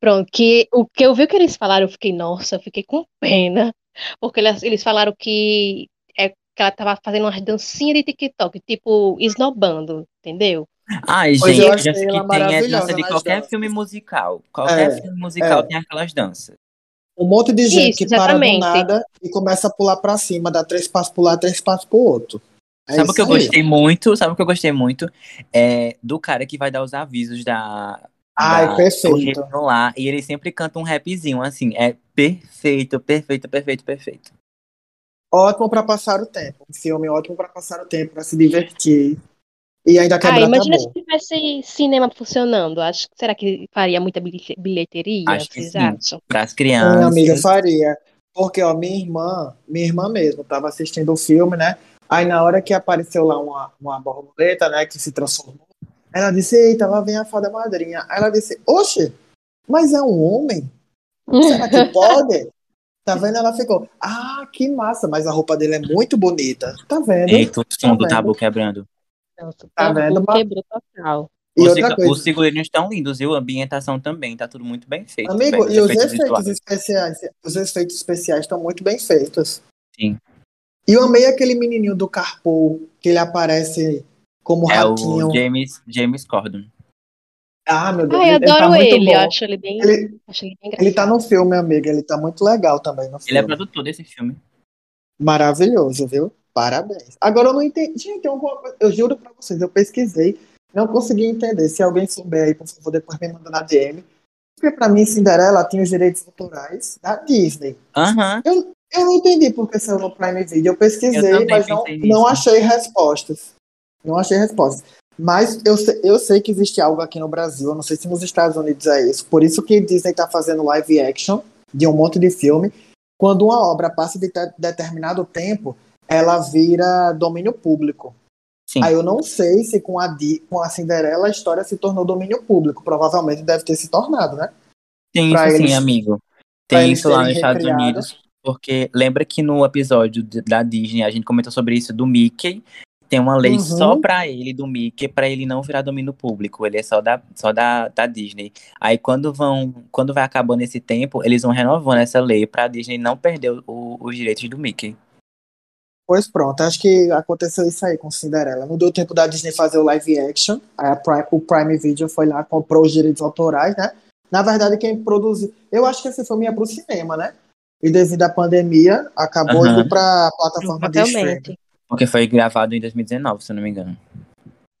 Pronto, que o que eu vi que eles falaram, eu fiquei, nossa, eu fiquei com pena, porque eles, eles falaram que, é, que ela tava fazendo umas dancinhas de TikTok, tipo, esnobando, entendeu? Ai, Pois gente, ela que tem é dança de qualquer danças. filme musical. Qualquer É, filme musical é. tem aquelas danças. Um monte de gente Isso, que para do exatamente. nada e começa a pular pra cima, dá três passos pro lado, três passos pro outro. É Sabe o que eu gostei muito? Sabe o que eu gostei muito? É do cara que vai dar os avisos da, Ai, da do perfeito. lá. E ele sempre canta um rapzinho, assim. É perfeito, perfeito, perfeito, perfeito. Ótimo pra passar o tempo. Um filme ótimo pra passar o tempo, pra se divertir. E ainda Ah, quebrar imagina tabu. se tivesse cinema funcionando, acho, será que faria muita bilhe- bilheteria, Acho que vocês sim. acham? Para as Sim, amiga, crianças. faria. Porque, ó, minha irmã, minha irmã mesmo, tava assistindo o filme, né? Aí na hora que apareceu lá uma, uma borboleta, né, que se transformou, ela disse, eita, lá vem a fada madrinha. Aí ela disse, oxe, mas é um homem? Será que pode? Tá vendo? Ela ficou, ah, que massa, mas a roupa dele é muito bonita. Tá vendo? Eita, o som do vendo? tabu quebrando. Nossa, o Tá vendo, quebrou total. E Os, outra coisa, os figurinos estão lindos, viu? A ambientação também. Tá tudo muito bem feito. amigo, velho. e os efeitos efeitos especiais, os efeitos especiais estão muito bem feitos. Sim. E eu amei aquele menininho do Carpool, que ele aparece como É ratinho. o James, James Corden. Ah, meu Deus, eu ele, ele tá adoro muito ele, eu acho ele bem, Ele, acho ele bem ele tá no filme, amiga, ele tá muito legal também no Ele é filme. produtor desse filme. Maravilhoso, viu? Parabéns. Agora eu não entendi. Gente, tem alguma coisa- eu juro pra vocês, eu pesquisei, não consegui entender. Se alguém souber aí, por favor, depois me manda na DM. Porque pra mim, Cinderela tinha os direitos autorais da Disney. Aham. Eu, eu não entendi porque saiu no Prime Video. Eu pesquisei, Eu mas não, nisso. não achei respostas. Não achei respostas. Mas eu, sei- eu sei que existe algo aqui no Brasil, eu não sei se nos Estados Unidos é isso. Por isso que Disney tá fazendo live action de um monte de filme. Quando uma obra passa de te- determinado tempo, ela vira domínio público. Sim. Aí eu não sei se com a, Di- com a Cinderela a história se tornou domínio público. Provavelmente deve ter se tornado, né? Tem pra isso sim, eles- amigo. pra Tem isso lá nos Estados. Unidos. Porque lembra que no episódio da Disney a gente comentou sobre isso do Mickey. Tem uma lei Uhum. só pra ele, do Mickey, pra ele não virar domínio público. Ele é só da, só da, da Disney. Aí quando vão, quando vai acabando esse tempo, eles vão renovando essa lei pra Disney não perder o- os direitos do Mickey. Pois pronto, acho que aconteceu isso aí com Cinderela. Não deu tempo da Disney fazer o live action. Aí a Prime- o Prime Video foi lá, comprou os direitos autorais, né? Na verdade, quem produziu. Eu acho que esse filme ia pro cinema, né? E devido à pandemia, acabou Aham. indo pra plataforma de streaming. Porque foi gravado em 2019, se eu não me engano.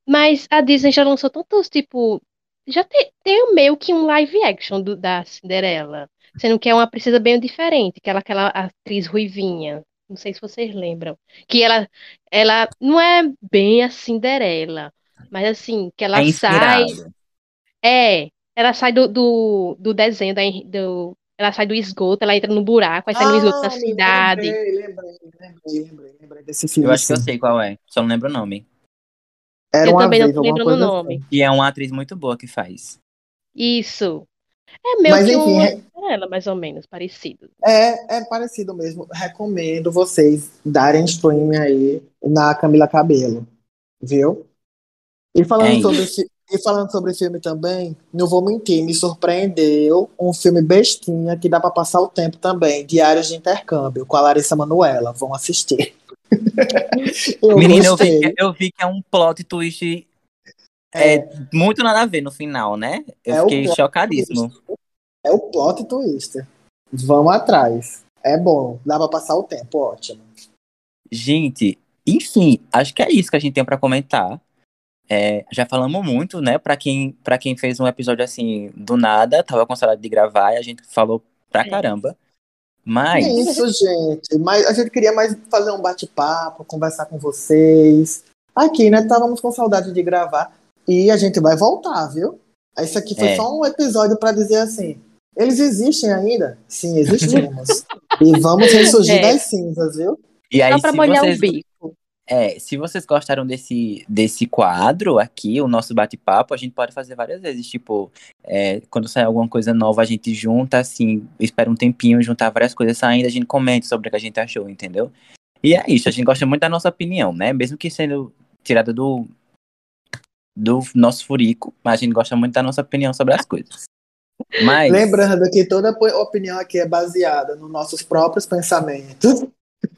Mas a Disney já lançou tantos, tipo, já tem, tem meio que um live action do- da Cinderela, sendo que é uma princesa bem diferente, que ela aquela atriz ruivinha. Não sei se vocês lembram, que ela ela não é bem a Cinderela, mas assim, que ela É sai, é, ela sai do, do, do desenho da, do, ela sai do esgoto, ela entra no buraco, aí sai no esgoto da Ah, cidade. lembrei, lembrei, lembrei, lembrei, lembrei desse filme. Eu acho que eu sei qual é, só não lembro o nome. Era Eu uma também não vez, tô alguma lembrando o nome. assim. E é uma atriz muito boa que faz. Isso. É meio Mas que enfim, uma é- Cinderela, mais ou menos, parecido. É, é parecido mesmo. Recomendo vocês darem stream aí na Camila Cabelo, viu? E falando É sobre e falando sobre filme também, não vou mentir, me surpreendeu um filme bestinha que dá pra passar o tempo também, Diários de Intercâmbio, com a Larissa Manoela. Vão assistir. eu Menina, eu vi, que, eu vi que é um plot twist É muito nada a ver no final, né? Eu É fiquei chocadíssimo. É o plot twist. Vamos atrás. É bom, dá pra passar o tempo, ótimo. Gente, enfim, acho que é isso que a gente tem pra comentar. É, já falamos muito, né? Pra quem, pra quem fez um episódio assim do nada, tava com saudade de gravar e a gente falou pra É. caramba. Mas, É isso, gente. Mas a gente queria mais fazer um bate-papo, conversar com vocês. Aqui, né? Estávamos com saudade de gravar. E a gente vai voltar, viu? Isso aqui foi É. só um episódio para dizer assim: eles existem ainda? Sim, existimos. e vamos ressurgir É. das cinzas, viu? e aí, Só pra molhar vocês, o bico. É, se vocês gostaram desse, desse quadro aqui, o nosso bate-papo, a gente pode fazer várias vezes. Tipo, é, quando sair alguma coisa nova, a gente junta, assim, espera um tempinho, juntar várias coisas saindo, a gente comenta sobre o que a gente achou, entendeu? E é isso, a gente gosta muito da nossa opinião, né? Mesmo que sendo tirada do, do nosso furico, mas a gente gosta muito da nossa opinião sobre as coisas. Mas, Lembrando que toda opinião aqui é baseada nos nossos próprios pensamentos.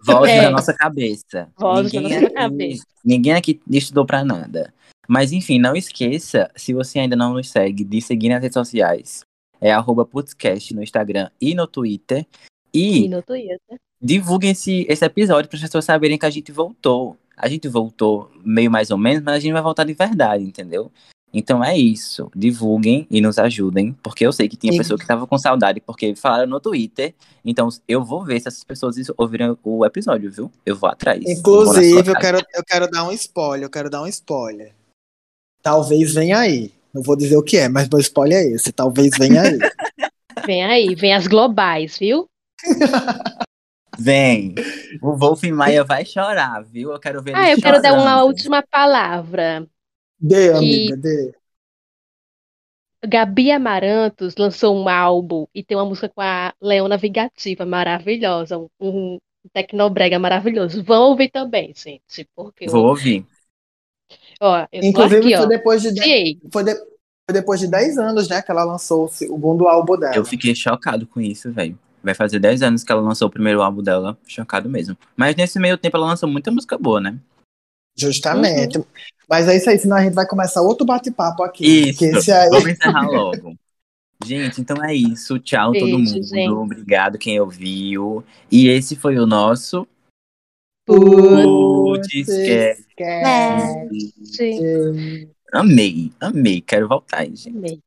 Voz É. da nossa cabeça. Voz da ninguém, nossa aqui, cabeça. ninguém aqui estudou pra nada. Mas enfim, não esqueça, se você ainda não nos segue, de seguir nas redes sociais. É arroba Putzcast no Instagram e no Twitter. E E no Twitter. divulguem esse, esse episódio para as pessoas saberem que a gente voltou. A gente voltou meio mais ou menos, mas a gente vai voltar de verdade, entendeu? Então é isso. Divulguem e nos ajudem, porque eu sei que tinha E- pessoa que tava com saudade, porque falaram no Twitter. Então eu vou ver se essas pessoas ouviram o episódio, viu? Eu vou atrás. Vou Inclusive, eu casa. quero, eu quero dar um spoiler, eu quero dar um spoiler. Talvez venha aí. Não vou dizer o que é, mas meu spoiler é esse. Talvez venha aí. Vem aí, vem as globais, viu? Vem. O Wolf Maia vai chorar, viu? Eu quero ver ele Ah, eu quero dar uma chorando. última palavra. Dê, amiga, dê. Gabi Amarantos lançou um álbum e tem uma música com a Leona Vingativa, maravilhosa, um, um tecnobrega maravilhoso. Vão ouvir também, gente, porque eu- Vou ouvir. ó, Inclusive, aqui, ó. foi, depois de dez- Chiei. foi, de- foi depois de 10 anos, né, que ela lançou o segundo álbum dela. Eu fiquei chocado com isso, velho. Vai fazer 10 anos que ela lançou o primeiro álbum dela. Chocado mesmo. Mas nesse meio tempo ela lançou muita música boa, né? Justamente. Mas é isso aí, senão a gente vai começar outro bate-papo aqui. Isso. Aí... Vamos encerrar logo. Gente, então é isso. Tchau, todo Beijo, mundo. gente. Obrigado quem ouviu. E esse foi o nosso Putz, Amei, amei. Quero voltar, gente. amei.